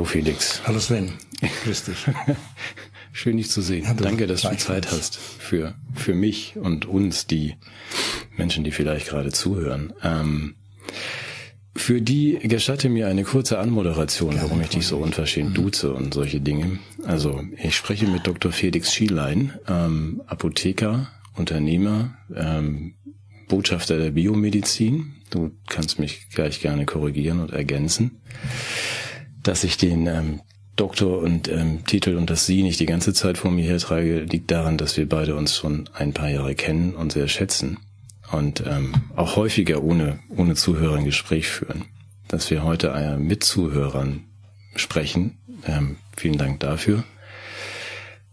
Hallo Felix. Hallo Sven. Grüß dich. Schön dich zu sehen. Ja, Danke, dass du Zeit hast für, für mich und uns, die Menschen, die vielleicht gerade zuhören. Ähm, für die gestatte mir eine kurze Anmoderation, Gerne, warum ich dich so unverschämt mhm. duze und solche Dinge. Also ich spreche mit Dr. Felix Schielein, ähm, Apotheker, Unternehmer, ähm, Botschafter der Biomedizin. Du kannst mich gleich gerne korrigieren und ergänzen. Dass ich den ähm, Doktor und ähm, Titel und das Sie nicht die ganze Zeit vor mir hertrage, liegt daran, dass wir beide uns schon ein paar Jahre kennen und sehr schätzen und ähm, auch häufiger ohne, ohne Zuhörer ein Gespräch führen. Dass wir heute äh, mit Zuhörern sprechen, ähm, vielen Dank dafür.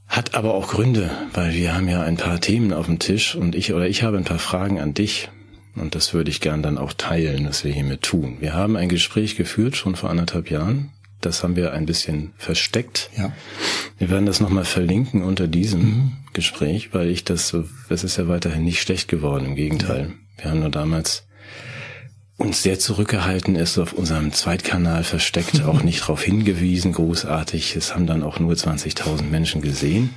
Hat aber auch Gründe, weil wir haben ja ein paar Themen auf dem Tisch und ich oder ich habe ein paar Fragen an dich. Und das würde ich gern dann auch teilen, was wir hiermit tun. Wir haben ein Gespräch geführt, schon vor anderthalb Jahren. Das haben wir ein bisschen versteckt. Ja. Wir werden das nochmal verlinken unter diesem mhm. Gespräch, weil ich das, das ist ja weiterhin nicht schlecht geworden, im Gegenteil. Ja. Wir haben nur damals uns sehr zurückgehalten ist, auf unserem Zweitkanal versteckt, auch nicht darauf hingewiesen, großartig. Es haben dann auch nur 20.000 Menschen gesehen,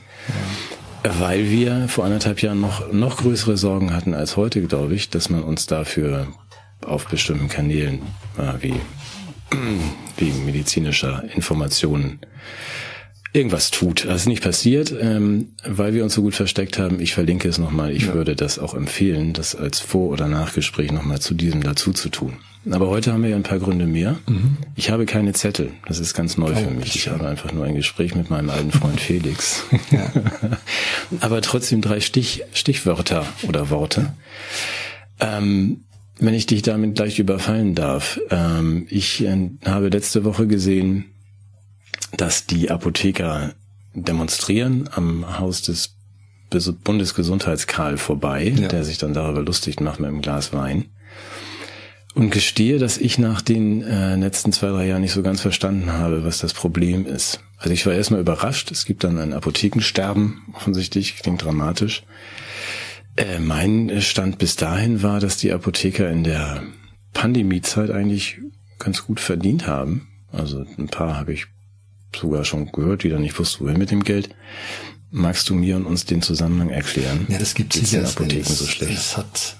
ja. weil wir vor anderthalb Jahren noch, noch größere Sorgen hatten als heute, glaube ich, dass man uns dafür auf bestimmten Kanälen äh, wie, wie medizinischer Informationen irgendwas tut. Das ist nicht passiert, ähm, weil wir uns so gut versteckt haben. Ich verlinke es nochmal. Ich ja. würde das auch empfehlen, das als Vor- oder Nachgespräch nochmal zu diesem dazu zu tun. Aber heute haben wir ja ein paar Gründe mehr. Mhm. Ich habe keine Zettel. Das ist ganz neu oh, für mich. Ich habe einfach nur ein Gespräch mit meinem alten Freund Felix. Ja. Aber trotzdem drei Stich, Stichwörter oder Worte. Ähm, wenn ich dich damit gleich überfallen darf. Ähm, ich äh, habe letzte Woche gesehen, dass die Apotheker demonstrieren am Haus des Bundesgesundheitskarl vorbei, ja. der sich dann darüber lustig macht mit einem Glas Wein. Und gestehe, dass ich nach den äh, letzten zwei, drei Jahren nicht so ganz verstanden habe, was das Problem ist. Also ich war erstmal überrascht. Es gibt dann ein Apothekensterben, offensichtlich, klingt dramatisch. Äh, mein Stand bis dahin war, dass die Apotheker in der Pandemiezeit eigentlich ganz gut verdient haben. Also ein paar habe ich sogar schon gehört, die dann nicht wussten, wohin mit dem Geld. Magst du mir und uns den Zusammenhang erklären? Ja, das gibt es sicher. Apotheken es, so schlecht? Es hat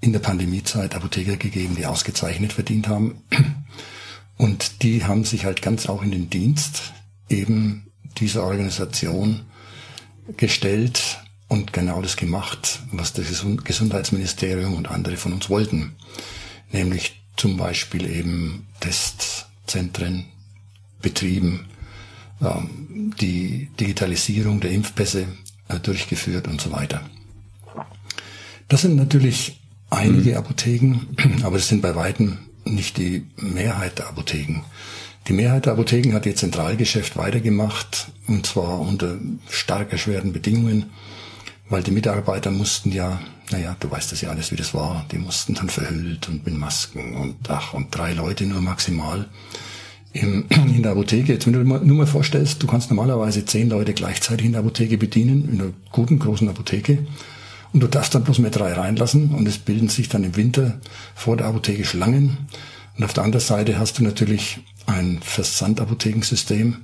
in der Pandemiezeit Apotheker gegeben, die ausgezeichnet verdient haben. Und die haben sich halt ganz auch in den Dienst eben dieser Organisation gestellt und genau das gemacht, was das Gesundheitsministerium und andere von uns wollten. Nämlich zum Beispiel eben Testzentren betrieben, ähm, die Digitalisierung der Impfpässe äh, durchgeführt und so weiter. Das sind natürlich einige mhm. Apotheken, aber das sind bei weitem nicht die Mehrheit der Apotheken. Die Mehrheit der Apotheken hat ihr Zentralgeschäft weitergemacht und zwar unter stark erschwerten Bedingungen, weil die Mitarbeiter mussten ja, naja, du weißt das ja alles, wie das war, die mussten dann verhüllt und mit Masken und ach, und drei Leute nur maximal in, in der Apotheke. Jetzt, wenn du nur mal vorstellst, du kannst normalerweise zehn Leute gleichzeitig in der Apotheke bedienen, in einer guten, großen Apotheke. Und du darfst dann bloß mehr drei reinlassen und es bilden sich dann im Winter vor der Apotheke Schlangen. Und auf der anderen Seite hast du natürlich ein Versandapothekensystem,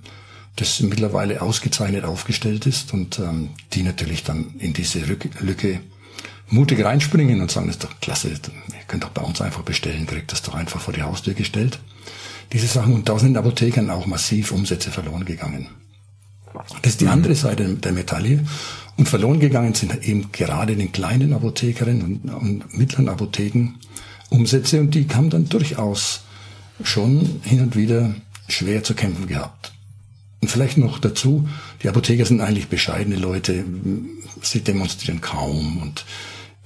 das mittlerweile ausgezeichnet aufgestellt ist und ähm, die natürlich dann in diese Lücke mutig reinspringen und sagen, das ist doch klasse, ihr könnt doch bei uns einfach bestellen, kriegt das doch einfach vor die Haustür gestellt diese Sachen. Und da sind Apothekern auch massiv Umsätze verloren gegangen. Das ist die andere Seite der Medaille. Und verloren gegangen sind eben gerade den kleinen Apothekerinnen und, und mittleren Apotheken Umsätze und die haben dann durchaus schon hin und wieder schwer zu kämpfen gehabt. Und vielleicht noch dazu, die Apotheker sind eigentlich bescheidene Leute, sie demonstrieren kaum. Und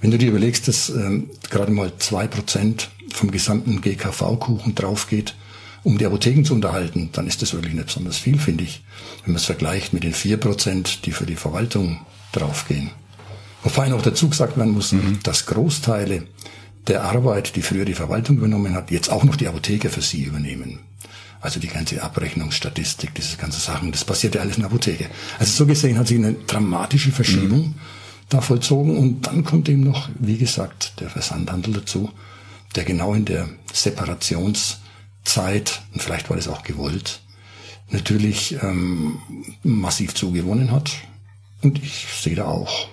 wenn du dir überlegst, dass ähm, gerade mal zwei Prozent vom gesamten GKV-Kuchen draufgeht, um die Apotheken zu unterhalten, dann ist das wirklich nicht besonders viel, finde ich, wenn man es vergleicht mit den vier Prozent, die für die Verwaltung draufgehen. Wobei noch dazu gesagt werden muss, mhm. dass Großteile der Arbeit, die früher die Verwaltung übernommen hat, jetzt auch noch die Apotheker für sie übernehmen. Also die ganze Abrechnungsstatistik, diese ganze Sachen, das passiert ja alles in der Apotheke. Also so gesehen hat sich eine dramatische Verschiebung mhm. da vollzogen und dann kommt eben noch, wie gesagt, der Versandhandel dazu, der genau in der Separations- Zeit, und vielleicht war das auch gewollt, natürlich ähm, massiv zugewonnen hat. Und ich sehe da auch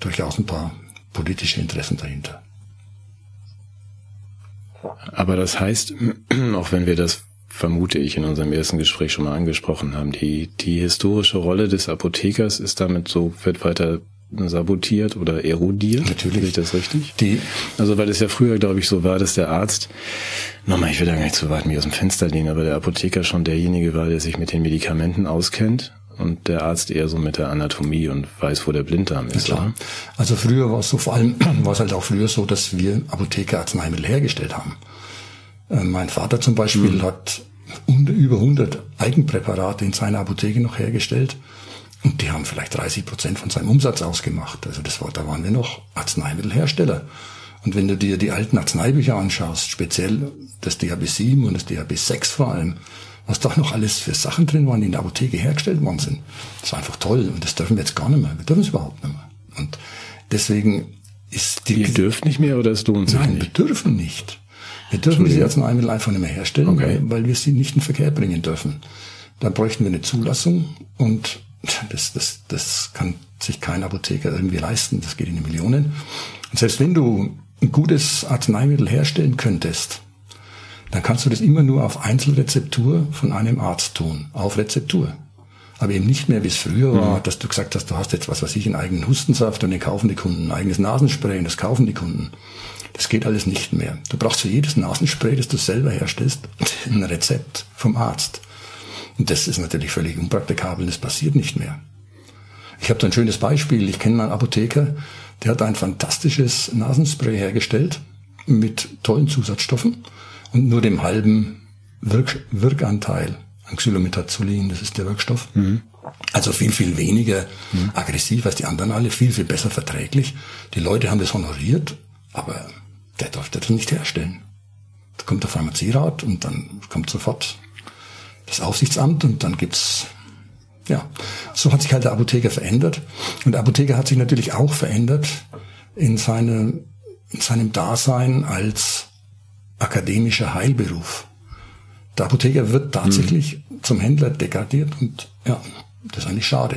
durchaus ein paar politische Interessen dahinter. Aber das heißt, auch wenn wir das vermute ich in unserem ersten Gespräch schon mal angesprochen haben, die, die historische Rolle des Apothekers ist damit so, wird weiter sabotiert oder erodiert. Natürlich. Sehe ich das richtig? Die, also weil es ja früher, glaube ich, so war, dass der Arzt, nochmal, ich will da gar nicht zu weit mich aus dem Fenster lehnen, aber der Apotheker schon derjenige war, der sich mit den Medikamenten auskennt und der Arzt eher so mit der Anatomie und weiß, wo der Blinddarm ist. Ja, klar. Also früher war es so, vor allem war es halt auch früher so, dass wir Apotheker Arzneimittel hergestellt haben. Äh, mein Vater zum Beispiel mhm. hat über 100 Eigenpräparate in seiner Apotheke noch hergestellt. Und die haben vielleicht 30 Prozent von seinem Umsatz ausgemacht. Also das war, da waren wir noch Arzneimittelhersteller. Und wenn du dir die alten Arzneibücher anschaust, speziell das DHB 7 und das DHB 6 vor allem, was da noch alles für Sachen drin waren, die in der Apotheke hergestellt worden sind, das war einfach toll. Und das dürfen wir jetzt gar nicht mehr. Wir dürfen es überhaupt nicht mehr. Und deswegen ist die... Ihr dürft nicht mehr oder es lohnt sich Nein, nicht? wir dürfen nicht. Wir dürfen diese Arzneimittel einfach nicht mehr herstellen, okay. weil, wir sie nicht in Verkehr bringen dürfen. Da bräuchten wir eine Zulassung und das, das, das kann sich kein Apotheker irgendwie leisten. Das geht in die Millionen. Und selbst wenn du ein gutes Arzneimittel herstellen könntest, dann kannst du das immer nur auf Einzelrezeptur von einem Arzt tun. Auf Rezeptur. Aber eben nicht mehr, wie es früher war, mhm. dass du gesagt hast, du hast jetzt was weiß ich, einen eigenen Hustensaft und den kaufen die Kunden, ein eigenes Nasenspray und das kaufen die Kunden. Das geht alles nicht mehr. Du brauchst für jedes Nasenspray, das du selber herstellst, ein Rezept vom Arzt. Und das ist natürlich völlig unpraktikabel, das passiert nicht mehr. Ich habe da ein schönes Beispiel. Ich kenne einen Apotheker, der hat ein fantastisches Nasenspray hergestellt mit tollen Zusatzstoffen und nur dem halben Wirk Wirkanteil an Xylometazolin, das ist der Wirkstoff. Mhm. Also viel, viel weniger mhm. aggressiv als die anderen alle, viel, viel besser verträglich. Die Leute haben das honoriert, aber der durfte das nicht herstellen. Da kommt der Pharmazierat und dann kommt sofort das Aufsichtsamt und dann gibt's ja, so hat sich halt der Apotheker verändert. Und der Apotheker hat sich natürlich auch verändert in, seine, in seinem Dasein als akademischer Heilberuf. Der Apotheker wird tatsächlich mhm. zum Händler degradiert und ja, das ist eigentlich schade.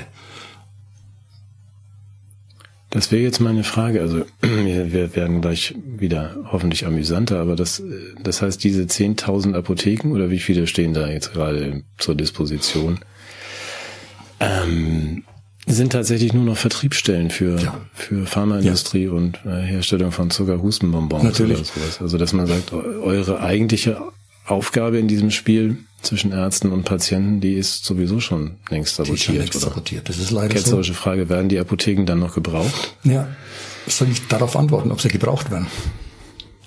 Das wäre jetzt meine Frage. Also wir werden gleich wieder hoffentlich amüsanter, aber das, das heißt, diese 10.000 Apotheken oder wie viele stehen da jetzt gerade zur Disposition, ähm, sind tatsächlich nur noch Vertriebsstellen für, ja. für Pharmaindustrie ja. und äh, Herstellung von Zuckerhustenbonbons Natürlich. oder sowas. Also dass man sagt, eure eigentliche Aufgabe in diesem Spiel zwischen Ärzten und Patienten, die ist sowieso schon längst sabotiert. Die ist schon längst sabotiert. Das ist leider Ketzerische so. Frage, werden die Apotheken dann noch gebraucht? Ja, soll ich darauf antworten, ob sie gebraucht werden?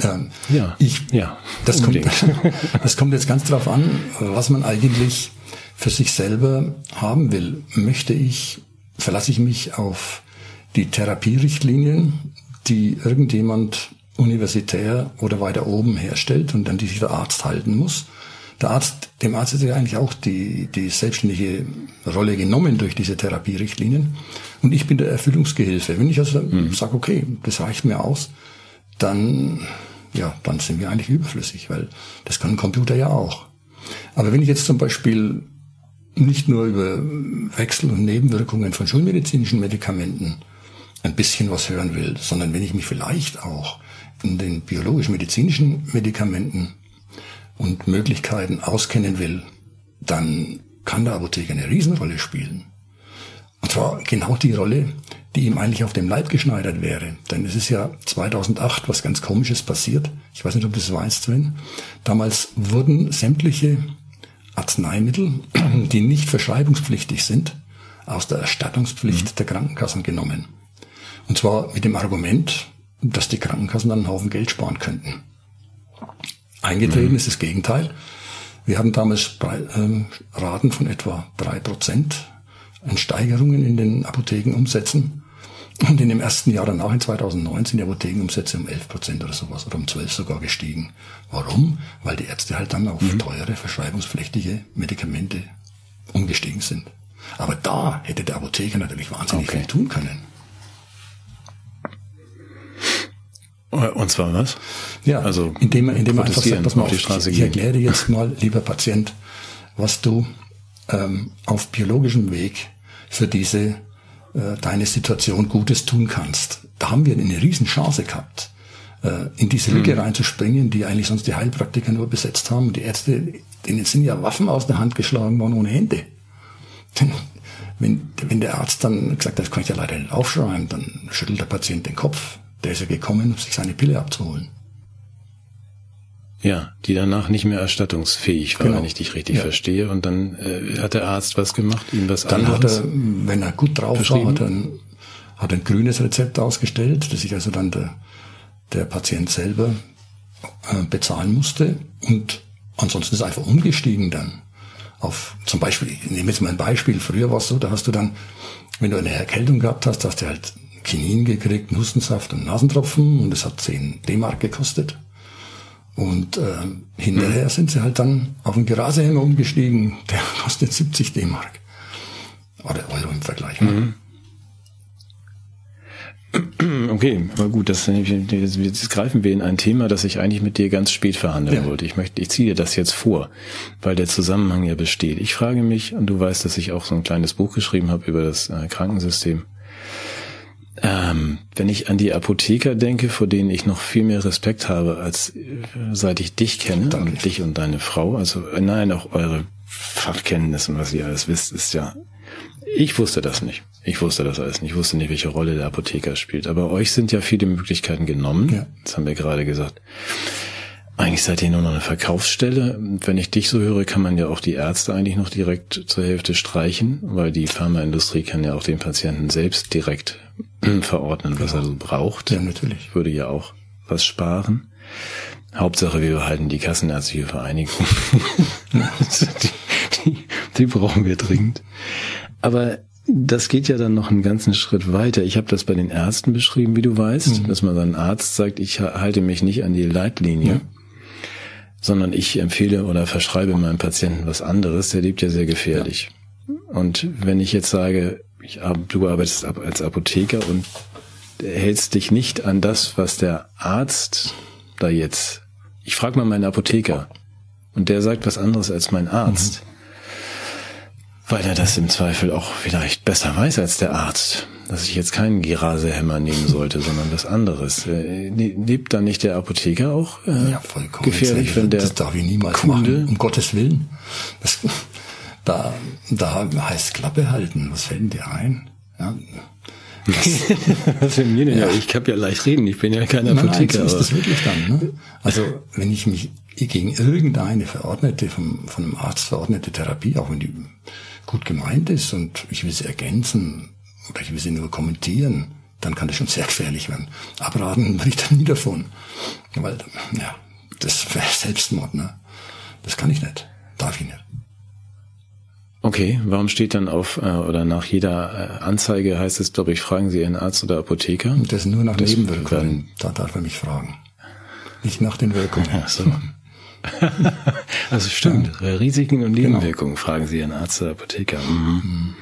Ähm, ja, ich, ja, das kommt, das kommt jetzt ganz darauf an, was man eigentlich für sich selber haben will. Möchte ich, verlasse ich mich auf die Therapierichtlinien, die irgendjemand universitär oder weiter oben herstellt und an die sich der Arzt halten muss. Der Arzt, dem Arzt ist ja eigentlich auch die, die selbstständige Rolle genommen durch diese Therapierichtlinien. Und ich bin der Erfüllungsgehilfe. Wenn ich also mhm. sage, okay, das reicht mir aus, dann, ja, dann sind wir eigentlich überflüssig, weil das kann ein Computer ja auch. Aber wenn ich jetzt zum Beispiel nicht nur über Wechsel und Nebenwirkungen von schulmedizinischen Medikamenten ein bisschen was hören will, sondern wenn ich mich vielleicht auch in den biologisch-medizinischen Medikamenten und Möglichkeiten auskennen will, dann kann der Apotheker eine Riesenrolle spielen. Und zwar genau die Rolle, die ihm eigentlich auf dem Leib geschneidert wäre. Denn es ist ja 2008 was ganz Komisches passiert. Ich weiß nicht, ob du das weißt, Sven. Damals wurden sämtliche Arzneimittel, die nicht verschreibungspflichtig sind, aus der Erstattungspflicht mhm. der Krankenkassen genommen. Und zwar mit dem Argument, dass die Krankenkassen dann einen Haufen Geld sparen könnten. Eingetreten mhm. ist das Gegenteil. Wir haben damals ähm, Raten von etwa drei Prozent an Steigerungen in den Apothekenumsätzen. Und in dem ersten Jahr danach, in 2009, sind die Apothekenumsätze um 11 Prozent oder sowas oder um 12 sogar gestiegen. Warum? Weil die Ärzte halt dann auf mhm. teure, verschreibungspflichtige Medikamente umgestiegen sind. Aber da hätte der Apotheker natürlich wahnsinnig okay. viel tun können. Und zwar was? Ja, also indem, indem man einfach sagt, dass man auf die Straße ich, ich erkläre jetzt mal, lieber Patient, was du ähm, auf biologischem Weg für diese äh, deine Situation Gutes tun kannst. Da haben wir eine Riesenchance gehabt, äh, in diese Lücke mhm. reinzuspringen, die eigentlich sonst die Heilpraktiker nur besetzt haben. Die Ärzte, denen sind ja Waffen aus der Hand geschlagen worden ohne Hände. Denn wenn, wenn der Arzt dann gesagt hat, das kann ich ja leider nicht aufschreiben, dann schüttelt der Patient den Kopf. Der ist ja gekommen, um sich seine Pille abzuholen. Ja, die danach nicht mehr erstattungsfähig war, genau. wenn ich dich richtig ja. verstehe. Und dann äh, hat der Arzt was gemacht, ihm was dann anderes. Hat er, wenn er gut drauf war, hat er, ein, hat ein grünes Rezept ausgestellt, das sich also dann der, der Patient selber äh, bezahlen musste. Und ansonsten ist er einfach umgestiegen dann auf zum Beispiel, ich nehme jetzt mal ein Beispiel, früher war es so, da hast du dann, wenn du eine Erkältung gehabt hast, hast du halt Kinin gekriegt, Hustensaft und Nasentropfen und das hat 10 D-Mark gekostet. Und äh, hinterher mhm. sind sie halt dann auf den Gerasehänger umgestiegen, der kostet 70 D-Mark. Oder Euro im Vergleich. Mhm. Okay, aber gut, das, jetzt greifen wir in ein Thema, das ich eigentlich mit dir ganz spät verhandeln ja. wollte. Ich möchte, ich ziehe dir das jetzt vor, weil der Zusammenhang ja besteht. Ich frage mich, und du weißt, dass ich auch so ein kleines Buch geschrieben habe über das äh, Krankensystem. Ähm, wenn ich an die Apotheker denke, vor denen ich noch viel mehr Respekt habe, als äh, seit ich dich kenne Danke. und dich und deine Frau, also äh, nein, auch eure Fachkenntnis und was ihr alles wisst, ist ja, ich wusste das nicht. Ich wusste das alles nicht. Ich wusste nicht, welche Rolle der Apotheker spielt. Aber euch sind ja viele Möglichkeiten genommen. Ja. Das haben wir gerade gesagt. Eigentlich seid ihr nur noch eine Verkaufsstelle. Wenn ich dich so höre, kann man ja auch die Ärzte eigentlich noch direkt zur Hälfte streichen, weil die Pharmaindustrie kann ja auch den Patienten selbst direkt verordnen, was genau. er so braucht. Ja, natürlich. Würde ja auch was sparen. Hauptsache, wir behalten die Kassenärztliche Vereinigung. die, die, die brauchen wir dringend. Aber das geht ja dann noch einen ganzen Schritt weiter. Ich habe das bei den Ärzten beschrieben, wie du weißt, mhm. dass man dann Arzt sagt, ich halte mich nicht an die Leitlinie, ja. Sondern ich empfehle oder verschreibe meinem Patienten was anderes. Der lebt ja sehr gefährlich. Ja. Und wenn ich jetzt sage, ich, du arbeitest als Apotheker und hältst dich nicht an das, was der Arzt da jetzt. Ich frage mal meinen Apotheker und der sagt was anderes als mein Arzt. Mhm weil er das im Zweifel auch vielleicht besser weiß als der Arzt, dass ich jetzt keinen Girasehemmer nehmen sollte, sondern was anderes. Äh, ne, lebt da nicht der Apotheker auch äh, ja, vollkommen gefährlich, wenn der Das darf ich niemals Kunde machen, um Gottes Willen. Das, da, da heißt Klappe halten. Was fällt denn dir ein? Ja, Was für mir denn? Ja. ich habe ja leicht reden, ich bin ja kein Apotheker. Nein, so ist das wirklich dann. Ne? Also wenn ich mich gegen irgendeine verordnete, vom, von einem Arzt verordnete Therapie, auch wenn die gut gemeint ist und ich will sie ergänzen oder ich will sie nur kommentieren, dann kann das schon sehr gefährlich werden. Abraten will ich dann nie davon. Weil, ja, das wäre Selbstmord, ne? Das kann ich nicht. Darf ich nicht. Okay, warum steht dann auf äh, oder nach jeder äh, Anzeige heißt es, glaube ich, fragen Sie Ihren Arzt oder Apotheker? Das nur nach das Nebenwirkungen. Da darf er mich fragen. Nicht nach den Wirkungen. Ach so. also stimmt, ja. Risiken und genau. Nebenwirkungen genau. fragen Sie Ihren Arzt oder Apotheker. Mhm.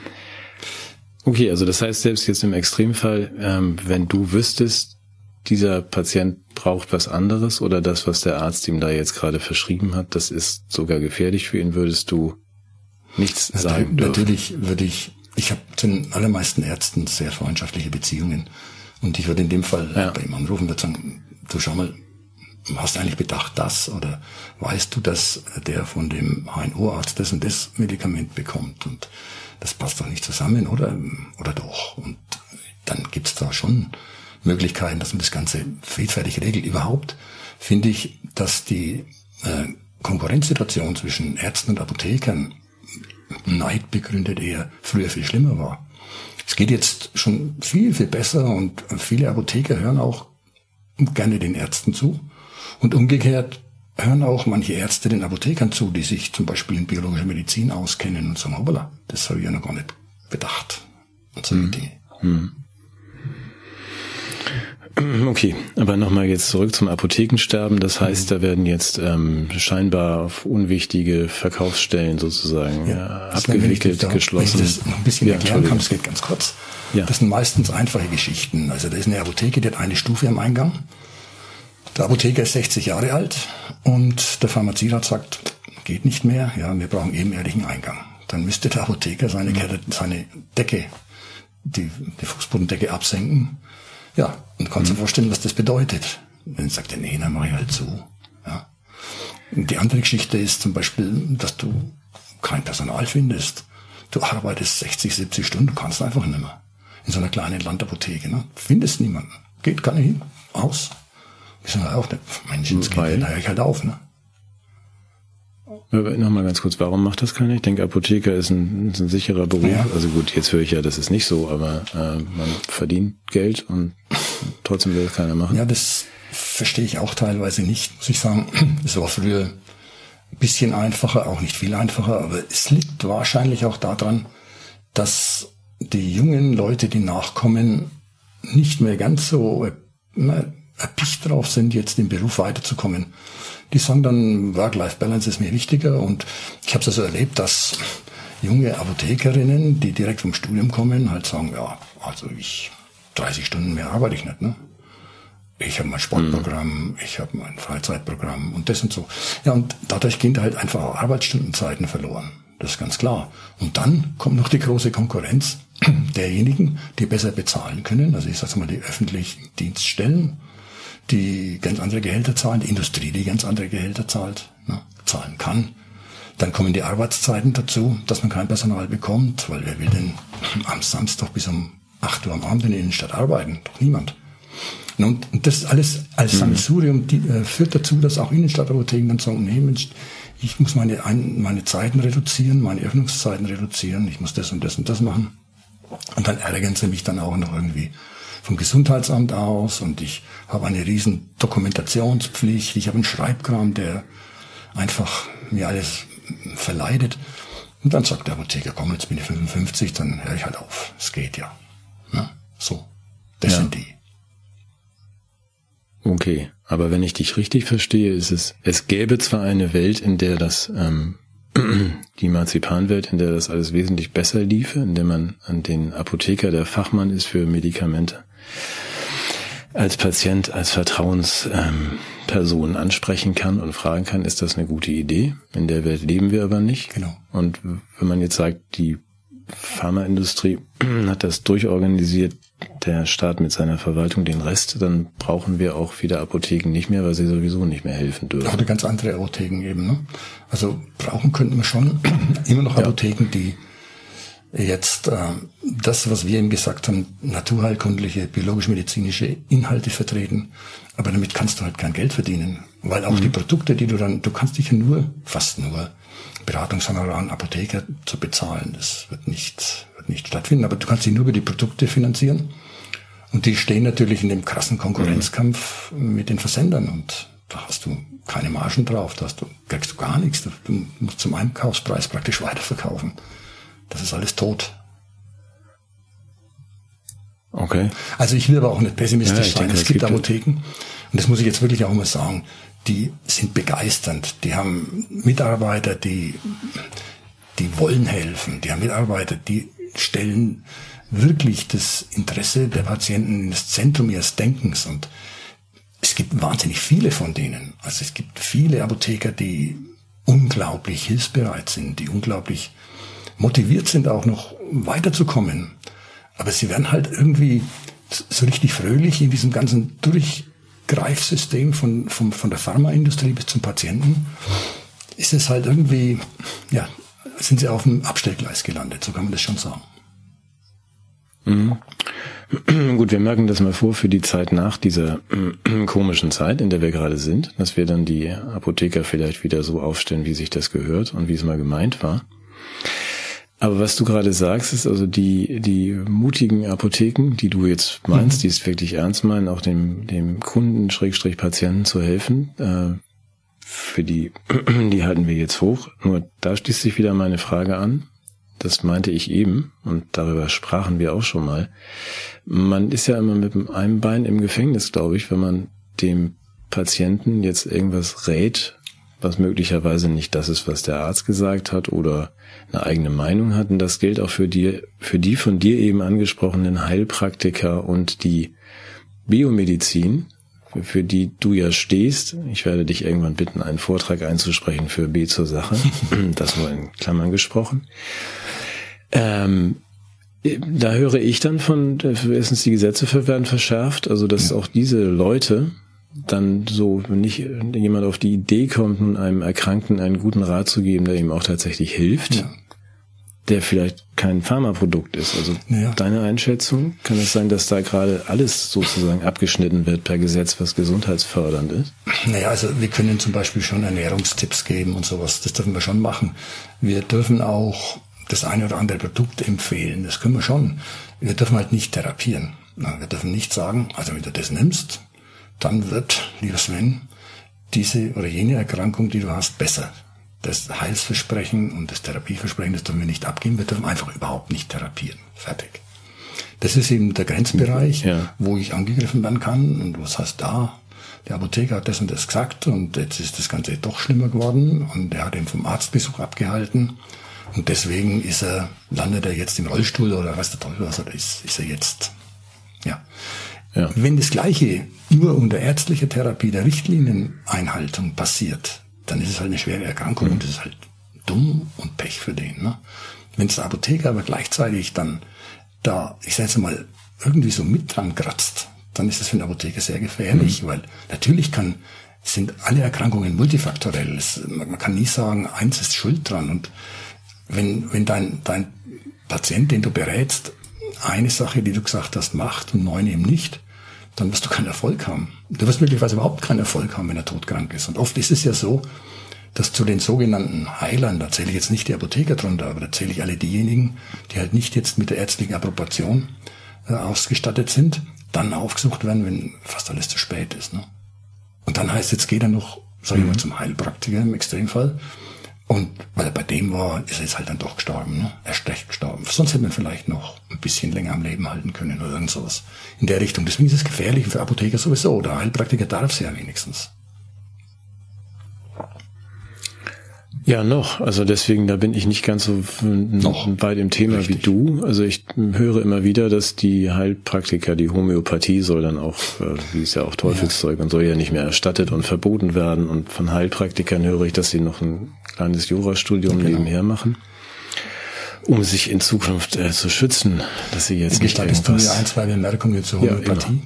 Okay, also das heißt selbst jetzt im Extremfall, ähm, wenn du wüsstest, dieser Patient braucht was anderes oder das, was der Arzt ihm da jetzt gerade verschrieben hat, das ist sogar gefährlich für ihn, würdest du nichts natürlich, sagen dürfen? Natürlich würde ich, ich habe zu den allermeisten Ärzten sehr freundschaftliche Beziehungen und ich würde in dem Fall ja. bei ihm anrufen und sagen, du schau mal, hast du eigentlich bedacht das oder weißt du, dass der von dem HNO-Arzt das und das Medikament bekommt und das passt doch nicht zusammen oder oder doch und dann gibt's da schon Möglichkeiten, dass man das Ganze friedfertig regelt. Überhaupt finde ich, dass die äh, Konkurrenzsituation zwischen Ärzten und Apothekern Neid begründet eher früher viel schlimmer war. Es geht jetzt schon viel, viel besser und viele Apotheker hören auch gerne den Ärzten zu. Und umgekehrt hören auch manche Ärzte den Apothekern zu, die sich zum Beispiel in biologischer Medizin auskennen und sagen, hoppala, das habe ich ja noch gar nicht bedacht. Und solche hm. Dinge. Hm. Okay, aber nochmal jetzt zurück zum Apothekensterben. Das heißt, da werden jetzt ähm, scheinbar auf unwichtige Verkaufsstellen sozusagen ja, ja, abgewickelt, geschlossen. Wenn ich das noch ein bisschen ja, erklären kann, das geht ganz kurz. Ja. Das sind meistens einfache Geschichten. Also da ist eine Apotheke, die hat eine Stufe am Eingang. Der Apotheker ist 60 Jahre alt und der Pharmazierat sagt, geht nicht mehr, ja, wir brauchen ebenerdigen Eingang. dann müsste der Apotheker seine, Kette, seine Decke, die, die Fußbodendecke absenken. Ja, und kannst mhm. dir vorstellen, was das bedeutet. Dann sagt er, nee, dann mache ich halt zu. Ja. Und die andere Geschichte ist zum Beispiel, dass du kein Personal findest. Du arbeitest 60, 70 Stunden, du kannst einfach nicht mehr. In so einer kleinen Landapotheke, ne? Findest niemanden. Geht gar nicht hin. Aus. Ich sage auch, Mensch, jetzt geht, da höre ich halt auf, ne? Nochmal ganz kurz, warum macht das keiner? Ich denke, Apotheker ist ein, ist ein sicherer Beruf. Ja. Also gut, jetzt höre ich ja, das ist nicht so, aber äh, man verdient Geld und trotzdem will es keiner machen. Ja, das verstehe ich auch teilweise nicht, muss ich sagen. Es war früher ein bisschen einfacher, auch nicht viel einfacher, aber es liegt wahrscheinlich auch daran, dass die jungen Leute, die nachkommen, nicht mehr ganz so na, erpicht drauf sind, jetzt im Beruf weiterzukommen. Die sagen dann, Work-Life-Balance ist mir wichtiger und ich habe es also erlebt, dass junge Apothekerinnen, die direkt vom Studium kommen, halt sagen, ja, also ich 30 Stunden mehr arbeite ich nicht, ne? Ich habe mein Sportprogramm, mhm. ich habe mein Freizeitprogramm und das und so. Ja, und dadurch gehen halt einfach auch Arbeitsstundenzeiten verloren. Das ist ganz klar. Und dann kommt noch die große Konkurrenz derjenigen, die besser bezahlen können. Also ich sage mal die öffentlichen Dienststellen, die ganz andere Gehälter zahlen, die Industrie, die ganz andere Gehälter zahlt, ne, zahlen kann. Dann kommen die Arbeitszeiten dazu, dass man kein Personal bekommt, weil wer will denn am Samstag bis um 8 Uhr am Abend in der Innenstadt arbeiten? Doch niemand. Und das alles als mhm. Sammelsurium äh, führt dazu, dass auch Innenstadtapotheken dann sagen, nee, Mensch, ich muss meine, ein, meine Zeiten reduzieren, meine Öffnungszeiten reduzieren, ich muss das und das und das machen. Und dann ärgern sie mich dann auch noch irgendwie vom Gesundheitsamt aus und ich habe eine riesen Dokumentationspflicht, ich habe einen Schreibkram, der einfach mir alles verleidet. Und dann sagt der Apotheker, komm, jetzt bin ich 55, dann höre ich halt auf. Es geht ja. Na, so. Das ja. sind die. Okay, aber wenn ich dich richtig verstehe, ist es, es gäbe zwar eine Welt, in der das, ähm, die Marzipanwelt, in der das alles wesentlich besser liefe, in der man an den Apotheker der Fachmann ist für Medikamente, als Patient, als Vertrauensperson ähm, ansprechen kann und fragen kann, ist das eine gute Idee? In der Welt leben wir aber nicht. Genau. Und wenn man jetzt sagt, die Pharmaindustrie hat das durchorganisiert, der Staat mit seiner Verwaltung den Rest, dann brauchen wir auch wieder Apotheken nicht mehr, weil sie sowieso nicht mehr helfen dürfen. Auch eine ganz andere Apotheken eben. Ne? Also brauchen könnten wir schon immer noch Apotheken, ja. die jetzt äh, das, was wir eben gesagt haben, naturheilkundliche, biologisch-medizinische Inhalte vertreten. Aber damit kannst du halt kein Geld verdienen, weil auch mhm. die Produkte, die du dann, du kannst dich ja nur, fast nur, Beratungshonorar an Apotheker zu bezahlen. Das wird nicht, wird nicht stattfinden, aber du kannst dich nur über die Produkte finanzieren. Und die stehen natürlich in dem krassen Konkurrenzkampf mhm. mit den Versendern und da hast du keine Margen drauf, da hast du, kriegst du gar nichts. Du musst zum Einkaufspreis praktisch weiterverkaufen. Das ist alles tot. Okay. Also ich will aber auch nicht pessimistisch ja, sein. Denke, es, gibt, gibt Apotheken, und das muss ich jetzt wirklich auch mal sagen, die sind begeisternd. Die haben Mitarbeiter, die, die wollen helfen. Die haben Mitarbeiter, die stellen wirklich das Interesse der Patienten in das Zentrum ihres Denkens. Und es gibt wahnsinnig viele von denen. Also es gibt viele Apotheker, die unglaublich hilfsbereit sind, die unglaublich motiviert sind, auch noch weiterzukommen. Aber sie werden halt irgendwie so richtig fröhlich in diesem ganzen Durchgreifsystem von, von, von der Pharmaindustrie bis zum Patienten. Ist es halt irgendwie, ja, sind sie auf dem Abstellgleis gelandet, so kann man das schon sagen. Mhm. Gut, wir merken das mal vor für die Zeit nach dieser komischen Zeit, in der wir gerade sind, dass wir dann die Apotheker vielleicht wieder so aufstellen, wie sich das gehört und wie es mal gemeint war. Aber was du gerade sagst, ist also die, die mutigen Apotheken, die du jetzt meinst, mhm. die es wirklich ernst meinen, auch dem, dem Kunden, Schrägstrich Patienten zu helfen, äh, für die, die halten wir jetzt hoch. Nur da schließt sich wieder meine Frage an. Das meinte ich eben und darüber sprachen wir auch schon mal. Man ist ja immer mit einem Bein im Gefängnis, glaube ich, wenn man dem Patienten jetzt irgendwas rät, was möglicherweise nicht das ist, was der Arzt gesagt hat oder eine eigene Meinung hat. Und das gilt auch für die, für die von dir eben angesprochenen Heilpraktiker und die Biomedizin, für die du ja stehst. Ich werde dich irgendwann bitten, einen Vortrag einzusprechen für B zur Sache. Das nur in Klammern gesprochen. Ähm, da höre ich dann von, erstens die Gesetze werden verschärft, also dass auch diese Leute dann so, wenn nicht jemand auf die Idee kommt, nun einem Erkrankten einen guten Rat zu geben, der ihm auch tatsächlich hilft, ja. der vielleicht kein Pharmaprodukt ist. Also ja. deine Einschätzung, kann es sein, dass da gerade alles sozusagen abgeschnitten wird per Gesetz, was gesundheitsfördernd ist? Naja, also wir können zum Beispiel schon Ernährungstipps geben und sowas. Das dürfen wir schon machen. Wir dürfen auch das eine oder andere Produkt empfehlen. Das können wir schon. Wir dürfen halt nicht therapieren. Wir dürfen nicht sagen, also wenn du das nimmst, dann wird, lieber Sven, diese oder jene Erkrankung, die du hast, besser. Das Heilsversprechen und das Therapieversprechen, das dürfen wir nicht abgeben. Wir dürfen einfach überhaupt nicht therapieren. Fertig. Das ist eben der Grenzbereich, ja. wo ich angegriffen werden kann. Und was heißt da? Der Apotheker hat das und das gesagt und jetzt ist das Ganze doch schlimmer geworden und er hat ihn vom Arztbesuch abgehalten. Und deswegen ist er, landet er jetzt im Rollstuhl oder was der Teufel was er ist, ist er jetzt. Ja. ja. Wenn das Gleiche nur unter ärztlicher Therapie der Richtlinieneinhaltung passiert, dann ist es halt eine schwere Erkrankung mhm. und das ist halt dumm und Pech für den. Ne? Wenn der Apotheker aber gleichzeitig dann da, ich sage jetzt mal, irgendwie so mit dran kratzt, dann ist das für den Apotheker sehr gefährlich, mhm. weil natürlich kann, sind alle Erkrankungen multifaktorell. Es, man kann nie sagen, eins ist schuld dran und wenn, wenn dein, dein Patient, den du berätst, eine Sache, die du gesagt hast, macht und neun eben nicht, dann wirst du keinen Erfolg haben. Du wirst möglicherweise überhaupt keinen Erfolg haben, wenn er todkrank ist. Und oft ist es ja so, dass zu den sogenannten Heilern, da zähle ich jetzt nicht die Apotheker drunter, aber da zähle ich alle diejenigen, die halt nicht jetzt mit der ärztlichen Approbation äh, ausgestattet sind, dann aufgesucht werden, wenn fast alles zu spät ist. Ne? Und dann heißt jetzt, geht er noch, sag ich mal, mhm. zum Heilpraktiker im Extremfall und weil er bei dem war, ist er jetzt halt dann doch gestorben. Ne? Er ist schlecht gestorben. Sonst hätte man vielleicht noch ein bisschen länger am Leben halten können oder irgend sowas. In der Richtung. Deswegen ist es gefährlich für Apotheker sowieso. Der Heilpraktiker darf es ja wenigstens. Ja, noch. Also deswegen, da bin ich nicht ganz so noch weit im Thema Richtig. wie du. Also ich höre immer wieder, dass die Heilpraktiker, die Homöopathie soll dann auch, äh, wie ist ja auch Teufelszeug ja. und soll ja nicht mehr erstattet und verboten werden. Und von Heilpraktikern höre ich, dass sie noch ein kleines Jurastudium genau. nebenher machen um sich in Zukunft äh, zu schützen, dass sie jetzt nicht irgendwas... du mir ein, zwei Bemerkungen zur Homöopathie,